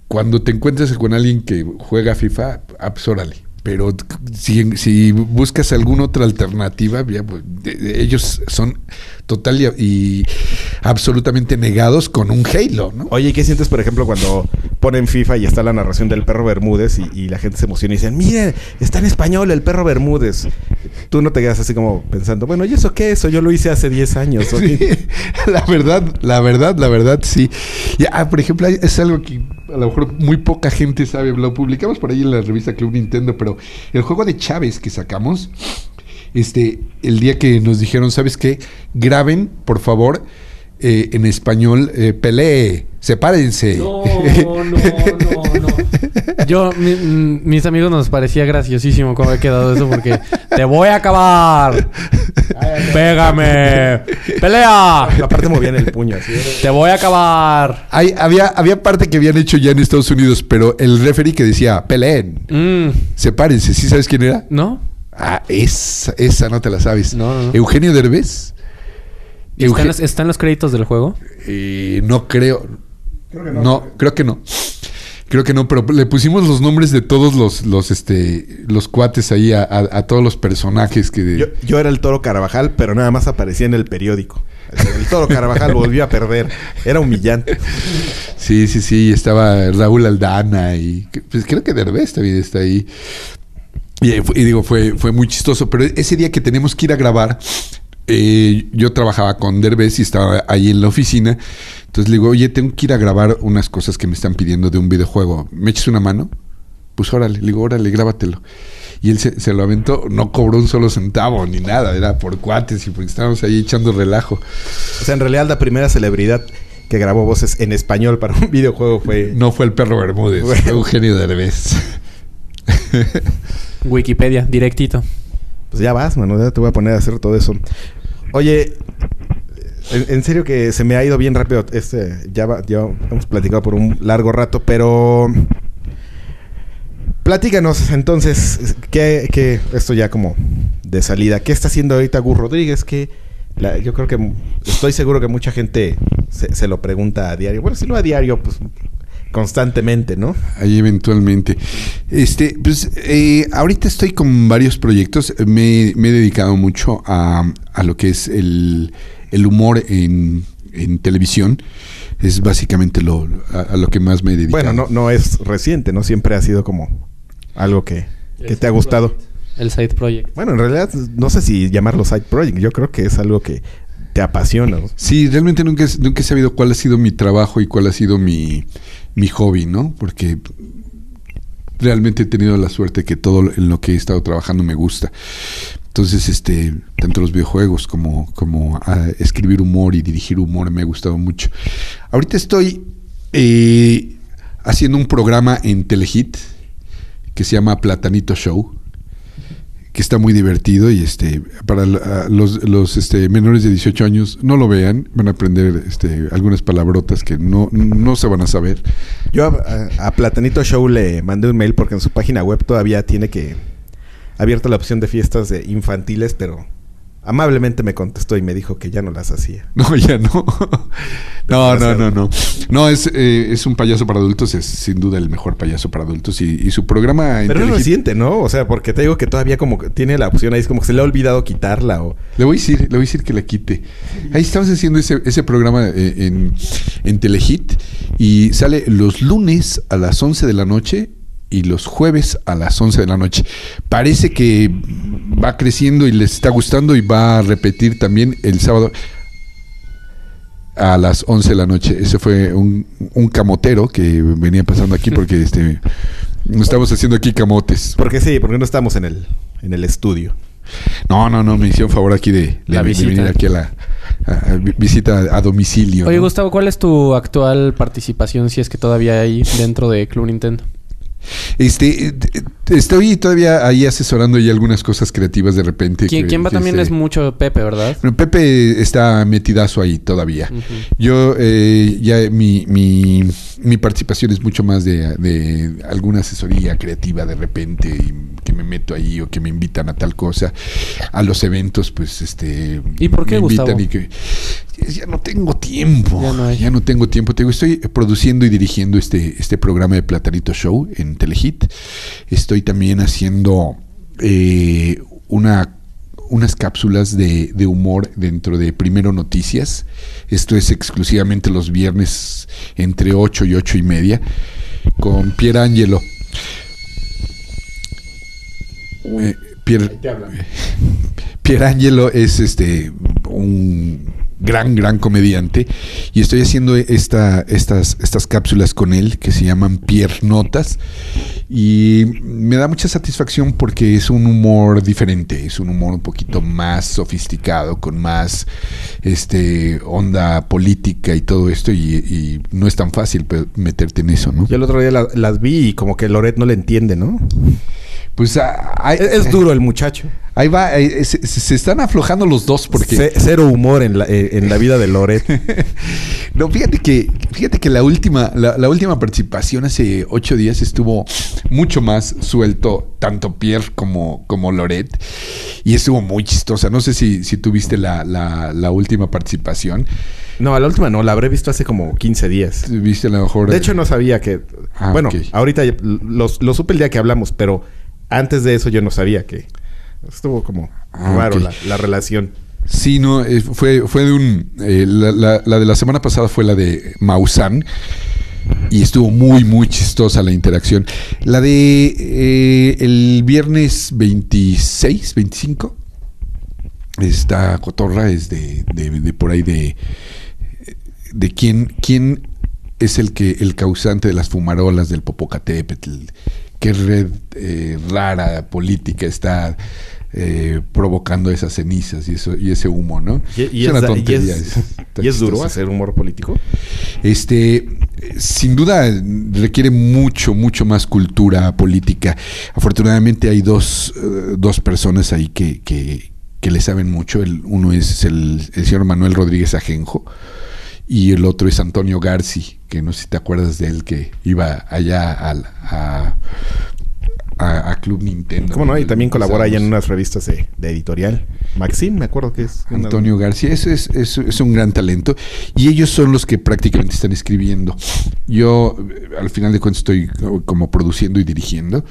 Speaker 3: cuando te encuentres con alguien que juega FIFA, absórale. Pero si, buscas alguna otra alternativa, pues, ellos son total y, absolutamente negados con un Halo, ¿no?
Speaker 1: Oye, ¿qué sientes, por ejemplo, cuando ponen FIFA y está la narración del perro Bermúdez y, la gente se emociona y dicen, mire, está en español el perro Bermúdez? Tú no te quedas así como pensando, bueno, ¿y eso qué? Eso yo lo hice hace 10 años. (laughs)
Speaker 3: la verdad, la verdad, la verdad, sí. Ya, ah, por ejemplo, es algo que a lo mejor muy poca gente sabe. Lo publicamos por ahí en la revista Club Nintendo, pero el juego de Chávez que sacamos, este, el día que nos dijeron, ¿sabes qué? Graben, por favor, eh, en español, eh, pelee, sepárense.
Speaker 2: No, (laughs) no, no, no. Yo, mis amigos nos parecía graciosísimo cómo ha quedado eso porque te voy a acabar. Pégame. Pelea.
Speaker 1: Aparte movían el puño. Así
Speaker 2: Te voy a acabar.
Speaker 3: Hay, había, había parte que habían hecho ya en Estados Unidos, pero el referee que decía, peleen. Mm. Sepárense. ¿Sí sabes quién era?
Speaker 2: No.
Speaker 3: Ah, esa, esa no te la sabes. Eugenio Derbez.
Speaker 2: ¿Están, los, créditos del juego?
Speaker 3: Eh, no creo. Creo que no. No, creo que no. Creo que no, pero le pusimos los nombres de todos los, los, este, los cuates ahí a, todos los personajes que...
Speaker 1: Yo, era el Toro Carvajal, pero nada más aparecía en el periódico. El Toro Carvajal volvió a perder. Era humillante.
Speaker 3: Sí, sí, sí. Estaba Raúl Aldana y... Pues creo que Derbez también está ahí. Y, digo, fue, fue muy chistoso. Pero ese día que tenemos que ir a grabar, eh, yo trabajaba con Derbez y estaba ahí en la oficina. Entonces le digo, oye, tengo que ir a grabar unas cosas que me están pidiendo de un videojuego. ¿Me echas una mano? Pues órale, le digo, órale, grábatelo. Y él se, lo aventó, no cobró un solo centavo ni nada, era por cuates y porque estábamos ahí echando relajo.
Speaker 1: O sea, en realidad la primera celebridad que grabó voces en español para un videojuego fue...
Speaker 3: No fue el perro Bermúdez, fue Eugenio Derbez.
Speaker 2: Wikipedia, directito.
Speaker 1: Pues ya vas, mano, ya te voy a poner a hacer todo eso. Oye, en, serio que se me ha ido bien rápido. Este, ya, ya hemos platicado por un largo rato, pero platícanos entonces, ¿qué, esto ya como de salida, ¿qué está haciendo ahorita Gus Rodríguez? Que yo creo que estoy seguro que mucha gente se, se, lo pregunta a diario. Bueno, si no a diario, pues constantemente, ¿no?
Speaker 3: Ahí eventualmente. Este, pues eh, ahorita estoy con varios proyectos. Me, he dedicado mucho a, a, lo que es el, el humor en, en televisión. Es básicamente lo, a, lo que más me dedico.
Speaker 1: Bueno, no, no es reciente, ¿no? Siempre ha sido como algo que, que te ha gustado.
Speaker 2: El side project.
Speaker 1: Bueno, en realidad no sé si llamarlo side project. Yo creo que es algo que te apasiona.
Speaker 3: Sí, realmente nunca, nunca he sabido cuál ha sido mi trabajo y cuál ha sido mi, mi hobby, ¿no? Porque realmente he tenido la suerte que todo en lo que he estado trabajando me gusta. Entonces, este, tanto los videojuegos como, como ah, escribir humor y dirigir humor me ha gustado mucho. Ahorita estoy eh, haciendo un programa en Telehit que se llama Platanito Show que está muy divertido y este para los, los este, menores de 18 años no lo vean, van a aprender este, algunas palabrotas que no, no se van a saber.
Speaker 1: Yo a, a, Platanito Show le mandé un mail porque en su página web todavía tiene que abierta la opción de fiestas de infantiles, pero amablemente me contestó y me dijo que ya no las hacía. (laughs)
Speaker 3: No, ya no. (laughs) no, no, no, no. No, es, eh, es un payaso para adultos, es sin duda el mejor payaso para adultos y, su programa...
Speaker 1: Pero no siente, ¿no? O sea, porque te digo que todavía como que tiene la opción ahí, es como que se le ha olvidado quitarla o...
Speaker 3: Le voy a decir, le voy a decir que la quite. Ahí estamos haciendo ese, ese programa eh, en, en Telehit y sale los lunes a las 11 de la noche y los jueves a las 11 de la noche. Parece que va creciendo y les está gustando y va a repetir también el sábado a las 11 de la noche. Ese fue un, camotero que venía pasando aquí porque este no estamos haciendo aquí camotes.
Speaker 1: Porque sí, porque no estamos en el, en el estudio.
Speaker 3: No, no, no, me hicieron favor aquí de, la venir aquí a la visita a domicilio.
Speaker 2: Oye, Gustavo, ¿cuál es tu actual participación si es que todavía hay dentro de Club Nintendo?
Speaker 3: Este, estoy todavía ahí asesorando y algunas cosas creativas de repente.
Speaker 2: ¿Quién, va también es mucho Pepe, ¿verdad?
Speaker 3: Pepe está metidazo ahí todavía. Yo, eh, ya mi, mi, mi, participación es mucho más de, de, alguna asesoría creativa de repente que me meto ahí o que me invitan a tal cosa. A los eventos, pues, este...
Speaker 2: ¿Y por qué, me invitan y
Speaker 3: que ya no tengo tiempo. Ya no, tengo tiempo. Te estoy produciendo y dirigiendo este, este programa de Platanito Show en Telehit. Estoy también haciendo eh, una unas cápsulas de, de, humor dentro de Primero Noticias. Esto es exclusivamente los viernes entre 8 y 8 y media con Pierangelo. Eh, Pierangelo (laughs) es este un gran, gran comediante. Y estoy haciendo esta, estas, estas cápsulas con él que se llaman Piernotas. Y me da mucha satisfacción porque es un humor diferente, es un humor un poquito más sofisticado, con más este onda política y todo esto. Y, no es tan fácil meterte en eso, ¿no?
Speaker 1: Yo el otro día las vi y como que Loret no le entiende, ¿no?
Speaker 3: Pues
Speaker 1: ah, es, duro el muchacho.
Speaker 3: Ahí va, se, están aflojando los dos porque...
Speaker 1: cero humor en la, eh, en la vida de Loret. (laughs)
Speaker 3: no, fíjate que, fíjate que la última, la, última participación hace ocho días estuvo mucho más suelto, tanto Pierre como, como Loret, y estuvo muy chistosa. No sé si, si tuviste la, la, última participación.
Speaker 1: No, la última no, la habré visto hace como 15 días.
Speaker 3: ¿Viste a lo mejor?
Speaker 1: De hecho, no sabía que. Ah, bueno, ahorita lo supe el día que hablamos, pero antes de eso yo no sabía que estuvo como ah, raro la, relación.
Speaker 3: Sí, no, eh, fue, fue de un... Eh, la, de la semana pasada fue la de Maussan y estuvo muy, muy chistosa la interacción. La de eh, el viernes 26, 25, esta cotorra es de, de, por ahí de... de quién, quién es el que el causante de las fumarolas del Popocatépetl qué red eh, rara política está eh, provocando esas cenizas y eso y ese humo, ¿no?
Speaker 1: Y, es una tontería. ¿Y es, duro hacer humor político?
Speaker 3: Este, sin duda requiere mucho, mucho más cultura política. Afortunadamente hay dos, eh, dos personas ahí que, que, que, le saben mucho. El, uno es el, el señor Manuel Rodríguez Ajenjo y el otro es Antonio Garci, que no sé si te acuerdas de él, que iba allá a, a, Club Nintendo.
Speaker 1: ¿Cómo no? Y también colabora ahí en unas revistas de, editorial. Maxim, me acuerdo que es.
Speaker 3: Antonio García, es, es, es, un gran talento. Y ellos son los que prácticamente están escribiendo. Yo, al final de cuentas, estoy como produciendo y dirigiendo.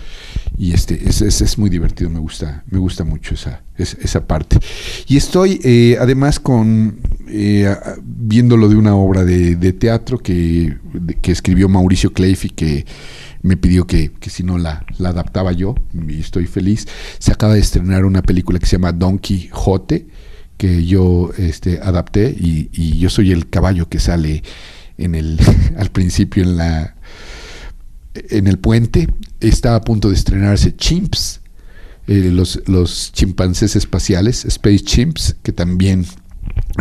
Speaker 3: Y este es, es, muy divertido, me gusta, me gusta mucho esa, esa parte. Y estoy eh, además con eh, viéndolo de una obra de, teatro que, que escribió Mauricio Cleif y que me pidió que, si no la, adaptaba yo, y estoy feliz. Se acaba de estrenar una película que se llama Don Quijote, que yo este, adapté, y, yo soy el caballo que sale en el, (laughs) al principio en la en el puente. Está a punto de estrenarse Chimps, eh, los, los chimpancés espaciales, Space Chimps, que también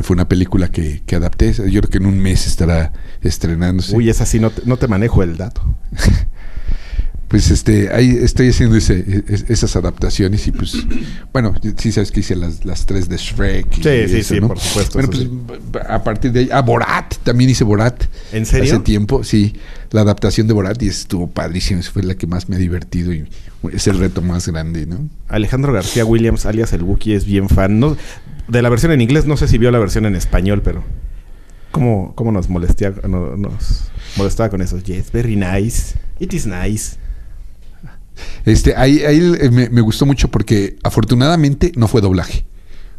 Speaker 3: fue una película que, que, adapté. Yo creo que en un mes estará estrenándose.
Speaker 1: Uy, esa sí no no te manejo el dato. (laughs)
Speaker 3: pues este, ahí estoy haciendo ese, esas adaptaciones y pues, bueno, sí sabes que hice las, las tres de Shrek.
Speaker 1: sí, sí, sí, por supuesto.
Speaker 3: Bueno, pues a partir de ahí, ah, Borat, también hice Borat.
Speaker 1: ¿En serio?
Speaker 3: Hace tiempo, sí, la adaptación de Borat y estuvo padrísimo, fue la que más me ha divertido y es el reto más grande, ¿no?
Speaker 1: Alejandro García Williams, alias el Wookiee, es bien fan, ¿no? De la versión en inglés, no sé si vio la versión en español, pero... ¿Cómo, cómo nos, molestía, nos molestaba con eso? Yes, very nice. It is nice.
Speaker 3: Este, ahí, ahí eh, me, gustó mucho porque afortunadamente no fue doblaje,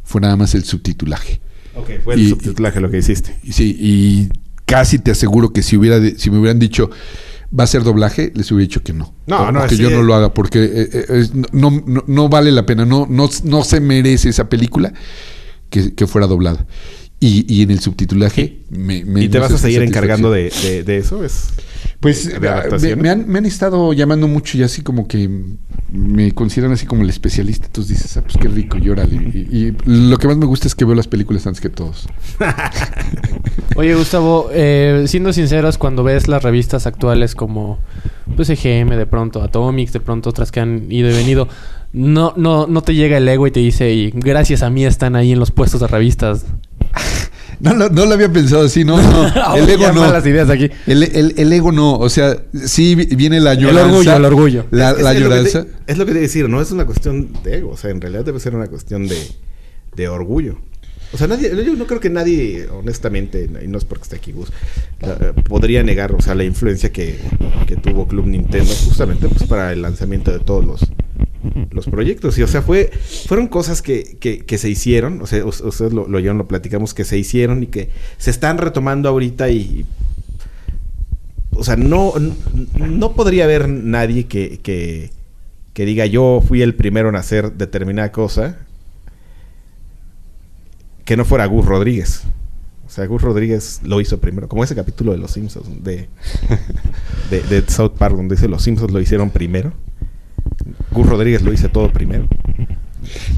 Speaker 3: fue nada más el subtitulaje.
Speaker 1: Ok, fue el subtitulaje lo que hiciste.
Speaker 3: sí, y casi te aseguro que si hubiera si me hubieran dicho va a ser doblaje, les hubiera dicho que no.
Speaker 1: No, no,
Speaker 3: que yo no lo haga porque eh, eh, no, no, vale la pena, no, no, no se merece esa película que, que fuera doblada. Y, y, en el subtitulaje
Speaker 1: me, ¿Y te vas a seguir encargando de, de, eso? ¿Es
Speaker 3: pues me, han, me, han, estado llamando mucho y así como que me consideran así como el especialista. Entonces dices, ah, pues qué rico, llórale. Y, y, lo que más me gusta es que veo las películas antes que todos. (laughs)
Speaker 2: Oye, Gustavo, eh, siendo sinceros, cuando ves las revistas actuales como pues EGM, de pronto Atomics, de pronto otras que han ido y venido, no, no, no te llega el ego y te dice, y gracias a mí están ahí en los puestos de revistas. (laughs)
Speaker 3: No, no, no lo había pensado así, no, no. (laughs) El ego no. las ideas aquí. El, el, el, ego no. O sea, sí viene la
Speaker 2: lloranza. El orgullo, el orgullo.
Speaker 3: La, es, la lloranza.
Speaker 1: es lo que te decir, no es una cuestión de ego. O sea, en realidad debe ser una cuestión de, de orgullo. O sea, nadie, yo no creo que nadie, honestamente, y no es porque esté aquí Gus, podría negar, o sea, la influencia que, que tuvo Club Nintendo justamente pues, para el lanzamiento de todos los, los proyectos. Y o sea, fue, fueron cosas que, que, se hicieron, o sea, ustedes lo, ya lo platicamos, que se hicieron y que se están retomando ahorita y... O sea, no, no podría haber nadie que, que, que diga yo fui el primero en hacer determinada cosa que no fuera Gus Rodríguez. O sea, Gus Rodríguez lo hizo primero, como ese capítulo de Los Simpsons, de, de, de South Park, donde dice Los Simpsons lo hicieron primero. Gus Rodríguez lo hice todo primero.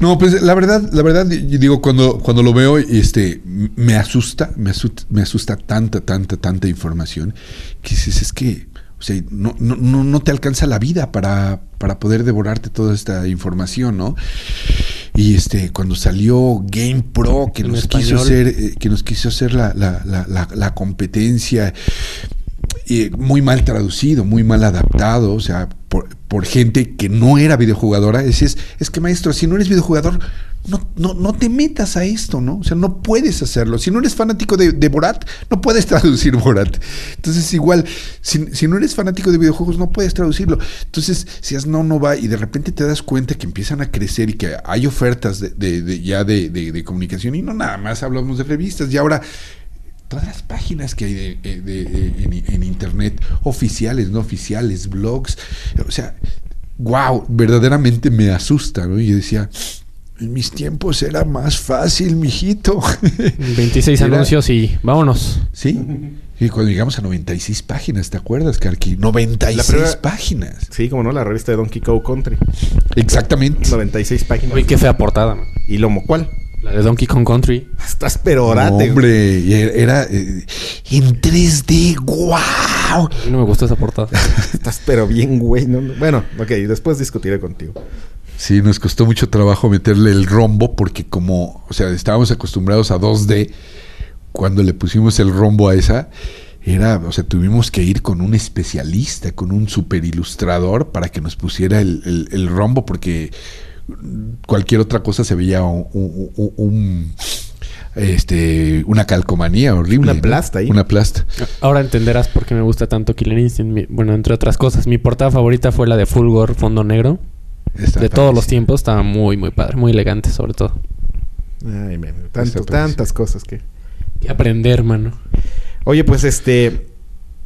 Speaker 3: No, pues la verdad, la verdad, digo, cuando, cuando lo veo, este, me asusta, me asusta, me asusta tanta, tanta, tanta información, que dices, es que, o sea, no, no, no te alcanza la vida para, para poder devorarte toda esta información, ¿no? Y este, cuando salió Game Pro, que nos quiso hacer, eh, que nos quiso hacer la, la, la, la competencia, muy mal traducido, muy mal adaptado, o sea, por, por gente que no era videojugadora, decías, es que maestro, si no eres videojugador, no, no, no te metas a esto, ¿no? O sea, no puedes hacerlo. Si no eres fanático de, Borat, no puedes (laughs) traducir Borat. Entonces, igual, si, si, no eres fanático de videojuegos, no puedes traducirlo. Entonces, si es no, no va, y de repente te das cuenta que empiezan a crecer y que hay ofertas de, de, ya de, de, comunicación, y no nada más hablamos de revistas, y ahora todas las páginas que hay de, eh, en, internet, oficiales, no oficiales, blogs. O sea, wow, verdaderamente me asusta, ¿no? Y yo decía, en mis tiempos era más fácil, mijito. (laughs)
Speaker 2: 26 anuncios y vámonos.
Speaker 3: Sí. Y cuando llegamos a 96 páginas, ¿te acuerdas, Karki? 96 páginas.
Speaker 1: Sí, como no, la revista de Donkey Kong Country.
Speaker 3: Exactamente.
Speaker 1: 96 páginas.
Speaker 2: Uy, qué fea portada.
Speaker 1: ¿Y Lomo cuál?
Speaker 2: La de Donkey Kong Country.
Speaker 1: Estás pero orate.
Speaker 3: hombre, era eh, en 3D. ¡Wow! A
Speaker 2: mí no me gusta esa portada. (laughs)
Speaker 1: Estás pero bien, güey. bueno, ok, después discutiré contigo.
Speaker 3: Sí, nos costó mucho trabajo meterle el rombo porque como, o sea, estábamos acostumbrados a 2D, cuando le pusimos el rombo a esa, era, o sea, tuvimos que ir con un especialista, con un super ilustrador para que nos pusiera el, rombo, porque cualquier otra cosa se veía un, este, una calcomanía horrible.
Speaker 1: Una plasta ahí.
Speaker 3: Una plasta.
Speaker 2: Ahora entenderás por qué me gusta tanto Killer Instinct. Bueno, entre otras cosas, mi portada favorita fue la de Fulgor Fondo Negro. de todos los tiempos, estaba muy, muy padre, muy elegante sobre todo.
Speaker 1: Ay, man, tantas cosas que...
Speaker 2: que aprender, mano.
Speaker 1: Oye, pues este,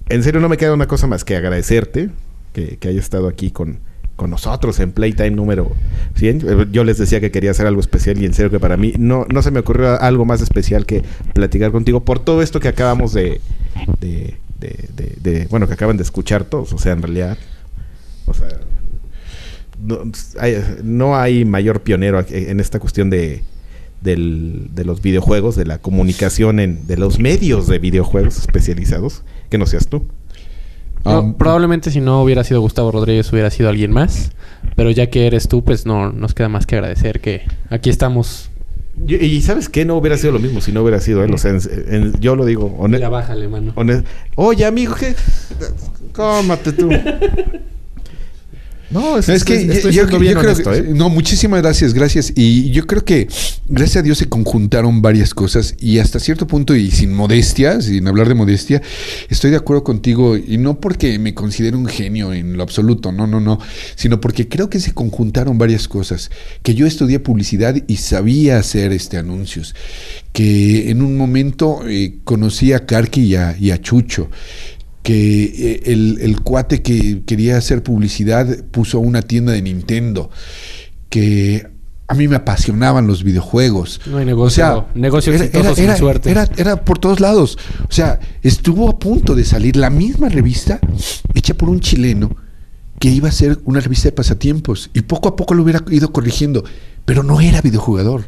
Speaker 1: en serio no me queda una cosa más que agradecerte que, que hayas estado aquí con, con nosotros en Playtime número 100. Eh, yo les decía que quería hacer algo especial y en serio que para mí no, no se me ocurrió algo más especial que platicar contigo por todo esto que acabamos de, bueno, que acaban de escuchar todos. O sea, en realidad, o sea, no hay, no hay mayor pionero en esta cuestión de del, de los videojuegos, de la comunicación, en, de los medios de videojuegos especializados, que no seas tú.
Speaker 2: Um, probablemente si no hubiera sido Gustavo Rodríguez hubiera sido alguien más, pero ya que eres tú, pues no nos queda más que agradecer que aquí estamos.
Speaker 1: Y, sabes qué, no hubiera sido lo mismo si no hubiera sido él. O sea, yo lo digo.
Speaker 2: Ya bájale, mano.
Speaker 1: Oye, amigo, ¿qué? Cómate tú. (laughs)
Speaker 3: No, es, que yo, creo que, ¿eh? no, muchísimas gracias, gracias. Y yo creo que gracias a Dios se conjuntaron varias cosas y hasta cierto punto y sin modestia, sin hablar de modestia, estoy de acuerdo contigo y no porque me considero un genio en lo absoluto, no, no, no, sino porque creo que se conjuntaron varias cosas. Que yo estudié publicidad y sabía hacer este anuncios, que en un momento eh, conocí a Karki y a Chucho que eh, el, cuate que quería hacer publicidad puso una tienda de Nintendo, que a mí me apasionaban los videojuegos.
Speaker 2: No hay negocio. O sea, negocio
Speaker 3: era, era, suerte. Era, por todos lados. O sea, estuvo a punto de salir la misma revista hecha por un chileno que iba a ser una revista de pasatiempos y poco a poco lo hubiera ido corrigiendo, pero no era videojugador.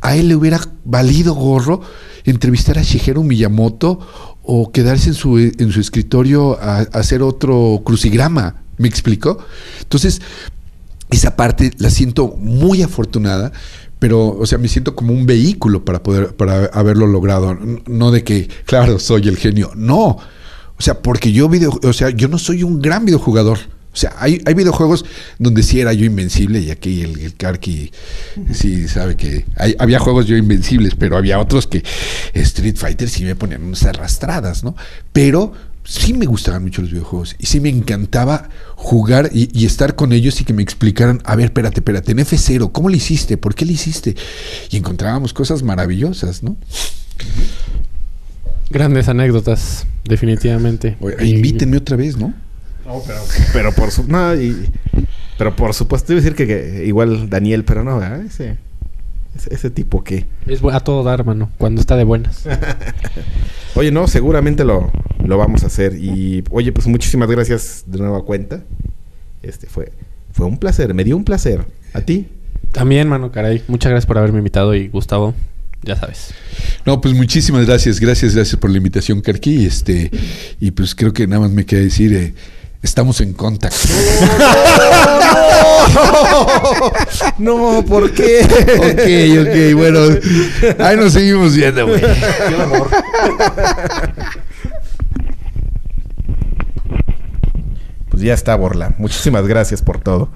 Speaker 3: A él le hubiera valido gorro entrevistar a Shigeru Miyamoto o quedarse en su, en su escritorio a, hacer otro crucigrama. ¿Me explico? Entonces, esa parte la siento muy afortunada, pero, o sea, me siento como un vehículo para poder, para haberlo logrado. No de que, claro, soy el genio. No. O sea, porque yo video, o sea, yo no soy un gran videojugador. O sea, hay, hay videojuegos donde sí era yo invencible y aquí el, el Karki sí sabe que había juegos yo invencibles, pero había otros que Street Fighter sí me ponían unas arrastradas, ¿no? Pero sí me gustaban mucho los videojuegos y sí me encantaba jugar y, estar con ellos y que me explicaran, a ver, espérate, espérate, en F0, ¿cómo lo hiciste? ¿Por qué lo hiciste? Y encontrábamos cosas maravillosas, ¿no?
Speaker 2: Grandes anécdotas, definitivamente.
Speaker 3: invítenme otra vez, ¿no?
Speaker 1: Pero, pero por su, no, pero por supuesto, iba decir que, igual Daniel, pero no, ese, ese, tipo que.
Speaker 2: Es a todo dar, mano, cuando está de buenas. (laughs)
Speaker 1: oye, no, seguramente lo, lo vamos a hacer. Y oye, pues muchísimas gracias de nueva cuenta. Este fue, fue un placer, me dio un placer. ¿A ti?
Speaker 2: También, mano, caray. Muchas gracias por haberme invitado y Gustavo, ya sabes.
Speaker 3: No, pues muchísimas gracias, gracias, gracias por la invitación, Karki. Este, y pues creo que nada más me queda decir. Eh, Estamos en contacto. (laughs) (laughs)
Speaker 1: No, ¿por qué?
Speaker 3: Ok, ok, bueno. Ahí nos seguimos viendo, güey.
Speaker 1: Pues ya está, Borla. Muchísimas gracias por todo.